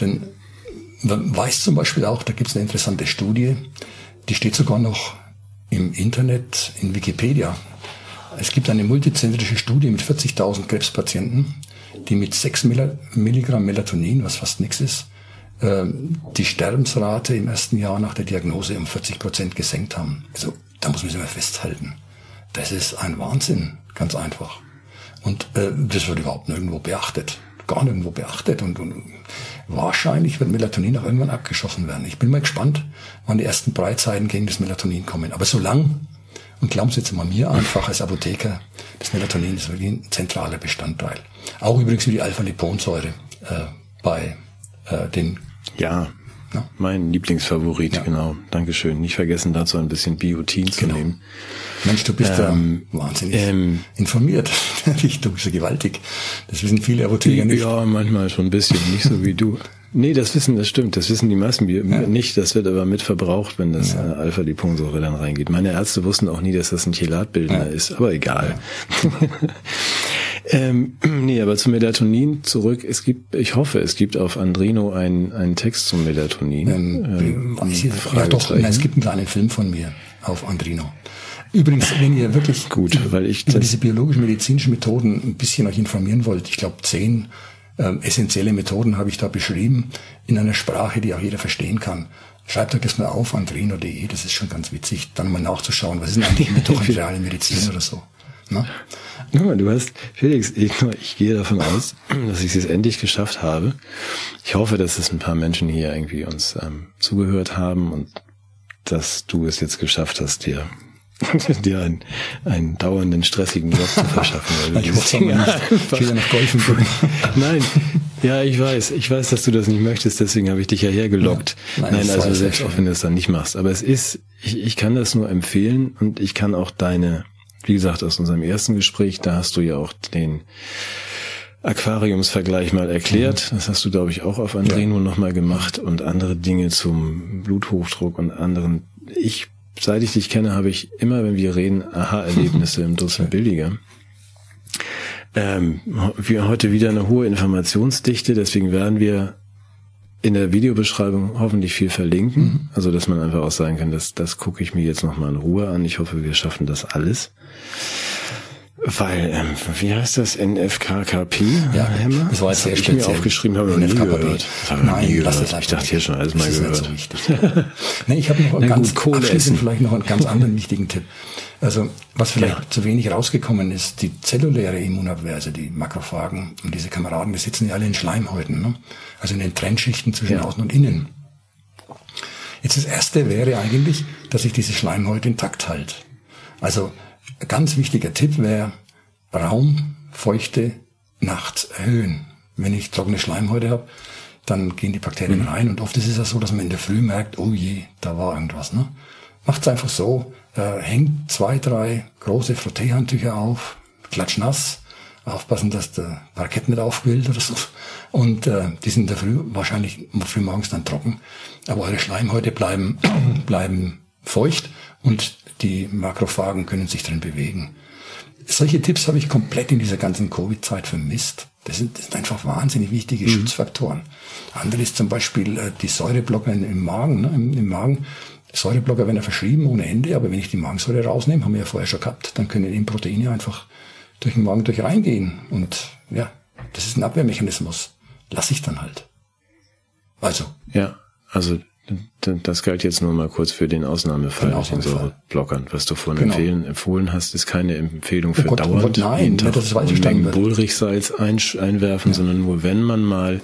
Denn man weiß zum Beispiel auch, da gibt es eine interessante Studie, die steht sogar noch im Internet, in Wikipedia. Es gibt eine multizentrische Studie mit 40.000 Krebspatienten, die mit 6 Milligramm Melatonin, was fast nichts ist, ähm, die Sterbensrate im ersten Jahr nach der Diagnose um 40 Prozent gesenkt haben. Also da muss man sich mal festhalten. Das ist ein Wahnsinn, ganz einfach. Und äh, das wird überhaupt nirgendwo beachtet gar nirgendwo beachtet und, und wahrscheinlich wird Melatonin auch irgendwann abgeschossen werden. Ich bin mal gespannt, wann die ersten Breitzeiten gegen das Melatonin kommen. Aber solange, und glauben Sie jetzt mal mir einfach als Apotheker, das Melatonin ist wirklich ein zentraler Bestandteil. Auch übrigens wie die Alpha-Liponsäure äh, bei äh, den ja, ja. Mein Lieblingsfavorit, ja. genau. Dankeschön. Nicht vergessen, dazu ein bisschen Biotin zu genau. nehmen. Mensch, du bist ähm, da wahnsinnig ähm, informiert. Richtung ist ja gewaltig. Das wissen viele Apotheker nicht. Ja, manchmal schon ein bisschen, nicht so wie du. Nee, das wissen, das stimmt. Das wissen die meisten ja. nicht. Das wird aber mit verbraucht, wenn das ja. Äh, Alpha-Liponsäure dann reingeht. Meine Ärzte wussten auch nie, dass das ein Chelatbildner ja. ist, aber egal. Ähm, nee, aber zum Melatonin zurück. Es gibt, ich hoffe, es gibt auf Andrino einen, einen Text zum Melatonin. Ähm, ähm, ja, doch, nein, es gibt einen kleinen Film von mir auf Andrino. Übrigens, wenn ihr wirklich Gut, weil ich über diese biologisch-medizinischen Methoden ein bisschen euch informieren wollt, ich glaube zehn ähm, essentielle Methoden habe ich da beschrieben, in einer Sprache, die auch jeder verstehen kann. Schreibt euch das mal auf, andrino.de, das ist schon ganz witzig, dann mal nachzuschauen, was ist denn eigentlich mitochondriale Medizin oder so. Ne? Du hast, Felix, ich, ich gehe davon aus, dass ich es endlich geschafft habe. Ich hoffe, dass es ein paar Menschen hier irgendwie uns ähm, zugehört haben und dass du es jetzt geschafft hast, dir dir einen, einen dauernden, stressigen Job zu verschaffen. Weil ich hoffe nicht. Ich will ja noch golfen gucken. Nein, ja, ich weiß. Ich weiß, dass du das nicht möchtest, deswegen habe ich dich ja hergelockt. Ja. Nein, Nein also selbst auch wenn du es dann nicht machst. Aber es ist, ich, ich kann das nur empfehlen und ich kann auch deine, wie gesagt, aus unserem ersten Gespräch, da hast du ja auch den Aquariumsvergleich mal erklärt. Mhm. Das hast du, glaube ich, auch auf Andreno ja. nochmal gemacht und andere Dinge zum Bluthochdruck und anderen. Ich seit ich dich kenne, habe ich immer, wenn wir reden, Aha-Erlebnisse im Dutzend billiger. Ähm, wir heute wieder eine hohe Informationsdichte, deswegen werden wir in der Videobeschreibung hoffentlich viel verlinken. Mhm. Also, dass man einfach auch sagen kann, das, das gucke ich mir jetzt nochmal in Ruhe an. Ich hoffe, wir schaffen das alles. Weil, ähm, wie heißt das? NFKKP? Ja, Hämmer? das war jetzt sehr ich speziell. mir aufgeschrieben, habe noch nie gehört. Nein, nie gehört. ich dachte hier schon alles mal gehört. So nee, ich habe noch einen ganz, gut, abschließend vielleicht noch einen ganz anderen wichtigen Tipp. Also, was vielleicht ja. zu wenig rausgekommen ist, die zelluläre Immunabwehr, also die Makrophagen und diese Kameraden, die sitzen ja alle in Schleimhäuten, ne? also in den Trennschichten zwischen ja. außen und innen. Jetzt das erste wäre eigentlich, dass sich diese Schleimhäute intakt hält. Also ein ganz wichtiger Tipp wäre, Raumfeuchte nachts erhöhen. Wenn ich trockene Schleimhäute habe, dann gehen die Bakterien mhm. rein und oft ist es ja so, dass man in der Früh merkt, oh je, da war irgendwas. Ne? Macht's einfach so, äh, hängt zwei, drei große Frotteehandtücher auf, klatschnass, aufpassen, dass der Parkett nicht aufquillt oder so. Und äh, die sind in der Früh wahrscheinlich früh morgens dann trocken. Aber eure Schleimhäute bleiben, bleiben feucht und die Makrophagen können sich drin bewegen. Solche Tipps habe ich komplett in dieser ganzen Covid-Zeit vermisst. Das sind, das sind einfach wahnsinnig wichtige mhm. Schutzfaktoren. Andere ist zum Beispiel äh, die Säureblocker im Magen. Ne? Im, Im Magen Säureblocker werden ja verschrieben ohne Ende, aber wenn ich die Magensäure rausnehme, haben wir ja vorher schon gehabt, dann können eben Proteine einfach durch den Magen durch reingehen. Und ja, das ist ein Abwehrmechanismus. Lass ich dann halt. Also. Ja, also das galt jetzt nur mal kurz für den Ausnahmefall den mit den Säureblockern. Was du vorhin genau. empfehlen, empfohlen hast, ist keine Empfehlung für oh Gott, dauernd oh Gott, nein, jeden Tag das weiß Unmengen Bullrichsalz ein, einwerfen, ja. sondern nur wenn man mal,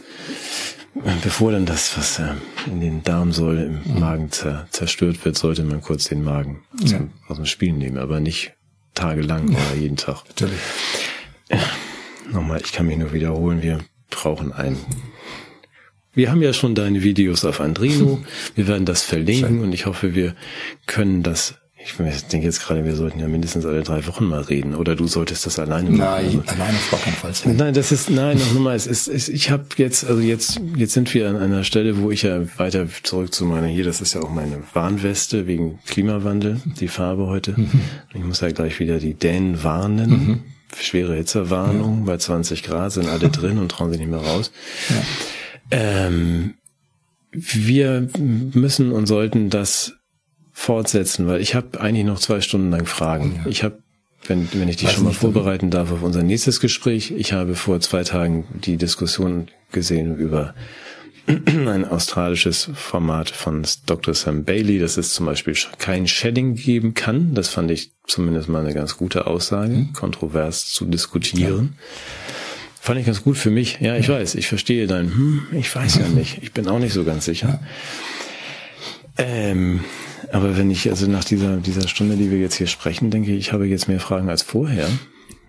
bevor dann das, was äh, in den Darm soll, im. Magen zer, zerstört wird, sollte man kurz den Magen ja. aus dem Spiel nehmen, aber nicht tagelang ja. oder jeden Tag. Natürlich. Nochmal, ich kann mich nur wiederholen, wir brauchen einen wir haben ja schon deine Videos auf Andrino. Wir werden das verlinken und ich hoffe, wir können das. Ich denke jetzt gerade, wir sollten ja mindestens alle drei Wochen mal reden. Oder du solltest das alleine machen. Nein, alleine auf gar keinen Fall. Nein, das ist, nein, noch mal, es ist, es, ich habe jetzt, also jetzt, jetzt sind wir an einer Stelle, wo ich ja weiter zurück zu meiner, hier, das ist ja auch meine Warnweste wegen Klimawandel, die Farbe heute. Mhm. Ich muss ja gleich wieder die Dänen warnen. Mhm. Schwere Hitzewarnung, ja. bei 20 Grad sind alle drin und trauen sich nicht mehr raus. Ja. Ähm, wir müssen und sollten das fortsetzen, weil ich habe eigentlich noch zwei Stunden lang Fragen. Ja. Ich habe, wenn, wenn ich dich Weiß schon mal vorbereiten darf auf unser nächstes Gespräch, ich habe vor zwei Tagen die Diskussion gesehen über ein australisches Format von Dr. Sam Bailey, dass es zum Beispiel kein Shedding geben kann. Das fand ich zumindest mal eine ganz gute Aussage, mhm. kontrovers zu diskutieren. Ja. Fand ich ganz gut für mich. Ja, ich ja. weiß, ich verstehe dein, hm, ich weiß ja nicht. Ich bin auch nicht so ganz sicher. Ähm, aber wenn ich, also nach dieser, dieser Stunde, die wir jetzt hier sprechen, denke ich, ich habe jetzt mehr Fragen als vorher.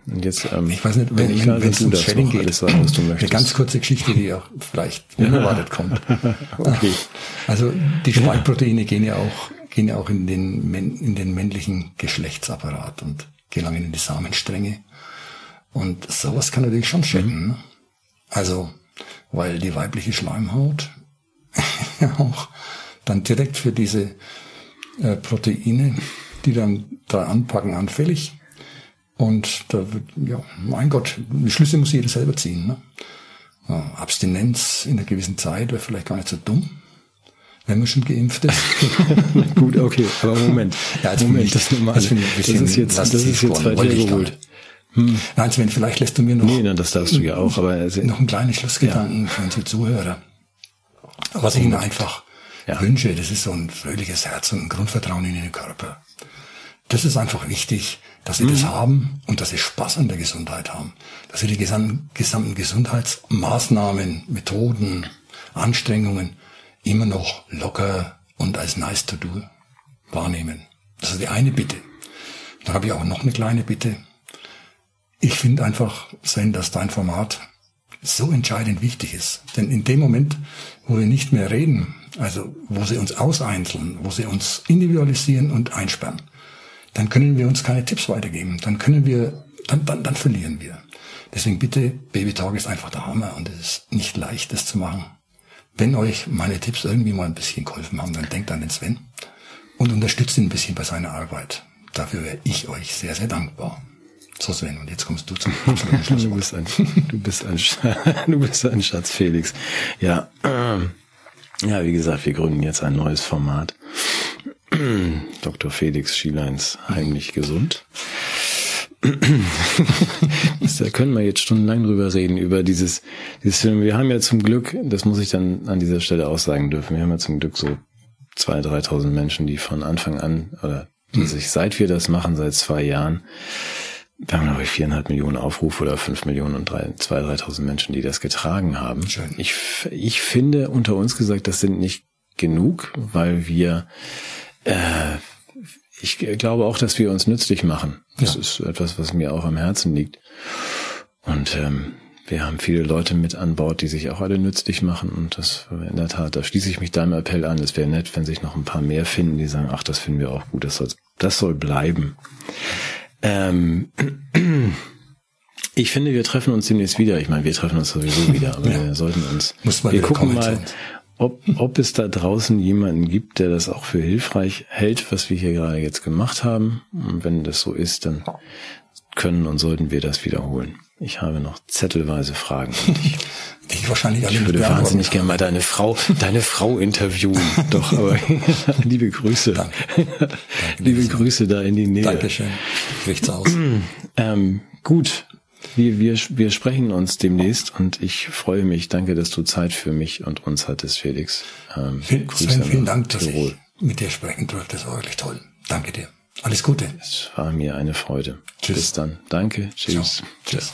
Und jetzt, ähm, ich weiß nicht, wenn, ich wenn, wenn es ums Shedding geht, alles sagen, was du möchtest. Eine ganz kurze Geschichte, die auch vielleicht unerwartet kommt. okay. Also die Spaltproteine gehen ja auch, gehen ja auch in den, in den männlichen Geschlechtsapparat und gelangen in die Samenstränge. Und sowas kann natürlich schon schäden. Mhm. Also, weil die weibliche Schleimhaut auch dann direkt für diese äh, Proteine, die dann da anpacken, anfällig. Und da wird, ja, mein Gott, die Schlüsse muss jeder selber ziehen. Ne? Ja, Abstinenz in einer gewissen Zeit wäre vielleicht gar nicht so dumm, wenn man schon geimpft ist. Gut, okay, aber Moment. Ja, also Moment, das, das, das ist jetzt, das ist jetzt weit hergeholt. Hm. Nein, Sven, vielleicht lässt du mir noch. Nee, nein, das darfst du ja auch, aber. Noch einen kleinen Schlussgedanken ja. für unsere Zuhörer. Was Ihnen einfach ja. wünsche, das ist so ein fröhliches Herz und ein Grundvertrauen in den Körper. Das ist einfach wichtig, dass Sie mhm. das haben und dass Sie Spaß an der Gesundheit haben. Dass Sie die gesamten, gesamten Gesundheitsmaßnahmen, Methoden, Anstrengungen immer noch locker und als nice to do wahrnehmen. Das ist die eine Bitte. Dann habe ich auch noch eine kleine Bitte ich finde einfach, Sven, dass dein Format so entscheidend wichtig ist. Denn in dem Moment, wo wir nicht mehr reden, also wo sie uns auseinzeln, wo sie uns individualisieren und einsperren, dann können wir uns keine Tipps weitergeben. Dann können wir, dann, dann, dann verlieren wir. Deswegen bitte, Baby Talk ist einfach der Hammer und es ist nicht leicht, das zu machen. Wenn euch meine Tipps irgendwie mal ein bisschen geholfen haben, dann denkt an den Sven und unterstützt ihn ein bisschen bei seiner Arbeit. Dafür wäre ich euch sehr, sehr dankbar. So Sven, und jetzt kommst du zum absoluten Schluss. du, bist ein, du, bist ein, du bist ein Schatz, Felix. Ja, ja, wie gesagt, wir gründen jetzt ein neues Format. Dr. Felix Schieleins heimlich gesund. da können wir jetzt stundenlang drüber reden, über dieses, dieses Film. Wir haben ja zum Glück, das muss ich dann an dieser Stelle auch sagen dürfen, wir haben ja zum Glück so zwei, dreitausend Menschen, die von Anfang an, oder die sich, seit wir das machen, seit zwei Jahren, wir haben, glaube ich, viereinhalb Millionen Aufrufe oder fünf Millionen und drei, zwei, dreitausend Menschen, die das getragen haben. Schön. Ich, ich finde unter uns gesagt, das sind nicht genug, weil wir, äh, ich glaube auch, dass wir uns nützlich machen. Das ja. ist etwas, was mir auch am Herzen liegt. Und ähm, wir haben viele Leute mit an Bord, die sich auch alle nützlich machen. Und das in der Tat, da schließe ich mich deinem Appell an. Es wäre nett, wenn sich noch ein paar mehr finden, die sagen, ach, das finden wir auch gut, das soll, das soll bleiben. Ähm, ich finde, wir treffen uns demnächst wieder. Ich meine, wir treffen uns sowieso wieder, aber ja. wir sollten uns. Muss man wir gucken mal, ob, ob es da draußen jemanden gibt, der das auch für hilfreich hält, was wir hier gerade jetzt gemacht haben. Und wenn das so ist, dann können und sollten wir das wiederholen. Ich habe noch zettelweise Fragen. Ich, wahrscheinlich ich würde wahnsinnig gerne mal deine Frau, deine Frau interviewen. Doch, aber liebe Grüße. Danke. Danke liebe Grüße da in die Nähe. Dankeschön. Richt's aus. ähm, Gut, wir, wir, wir sprechen uns demnächst und ich freue mich. Danke, dass du Zeit für mich und uns hattest, Felix. Ähm, Sven, vielen Dank, dass ich mit dir sprechen durfte. Das war wirklich toll. Danke dir. Alles Gute. Es war mir eine Freude. Tschüss. Bis dann. Danke. Tschüss. Ciao. Tschüss.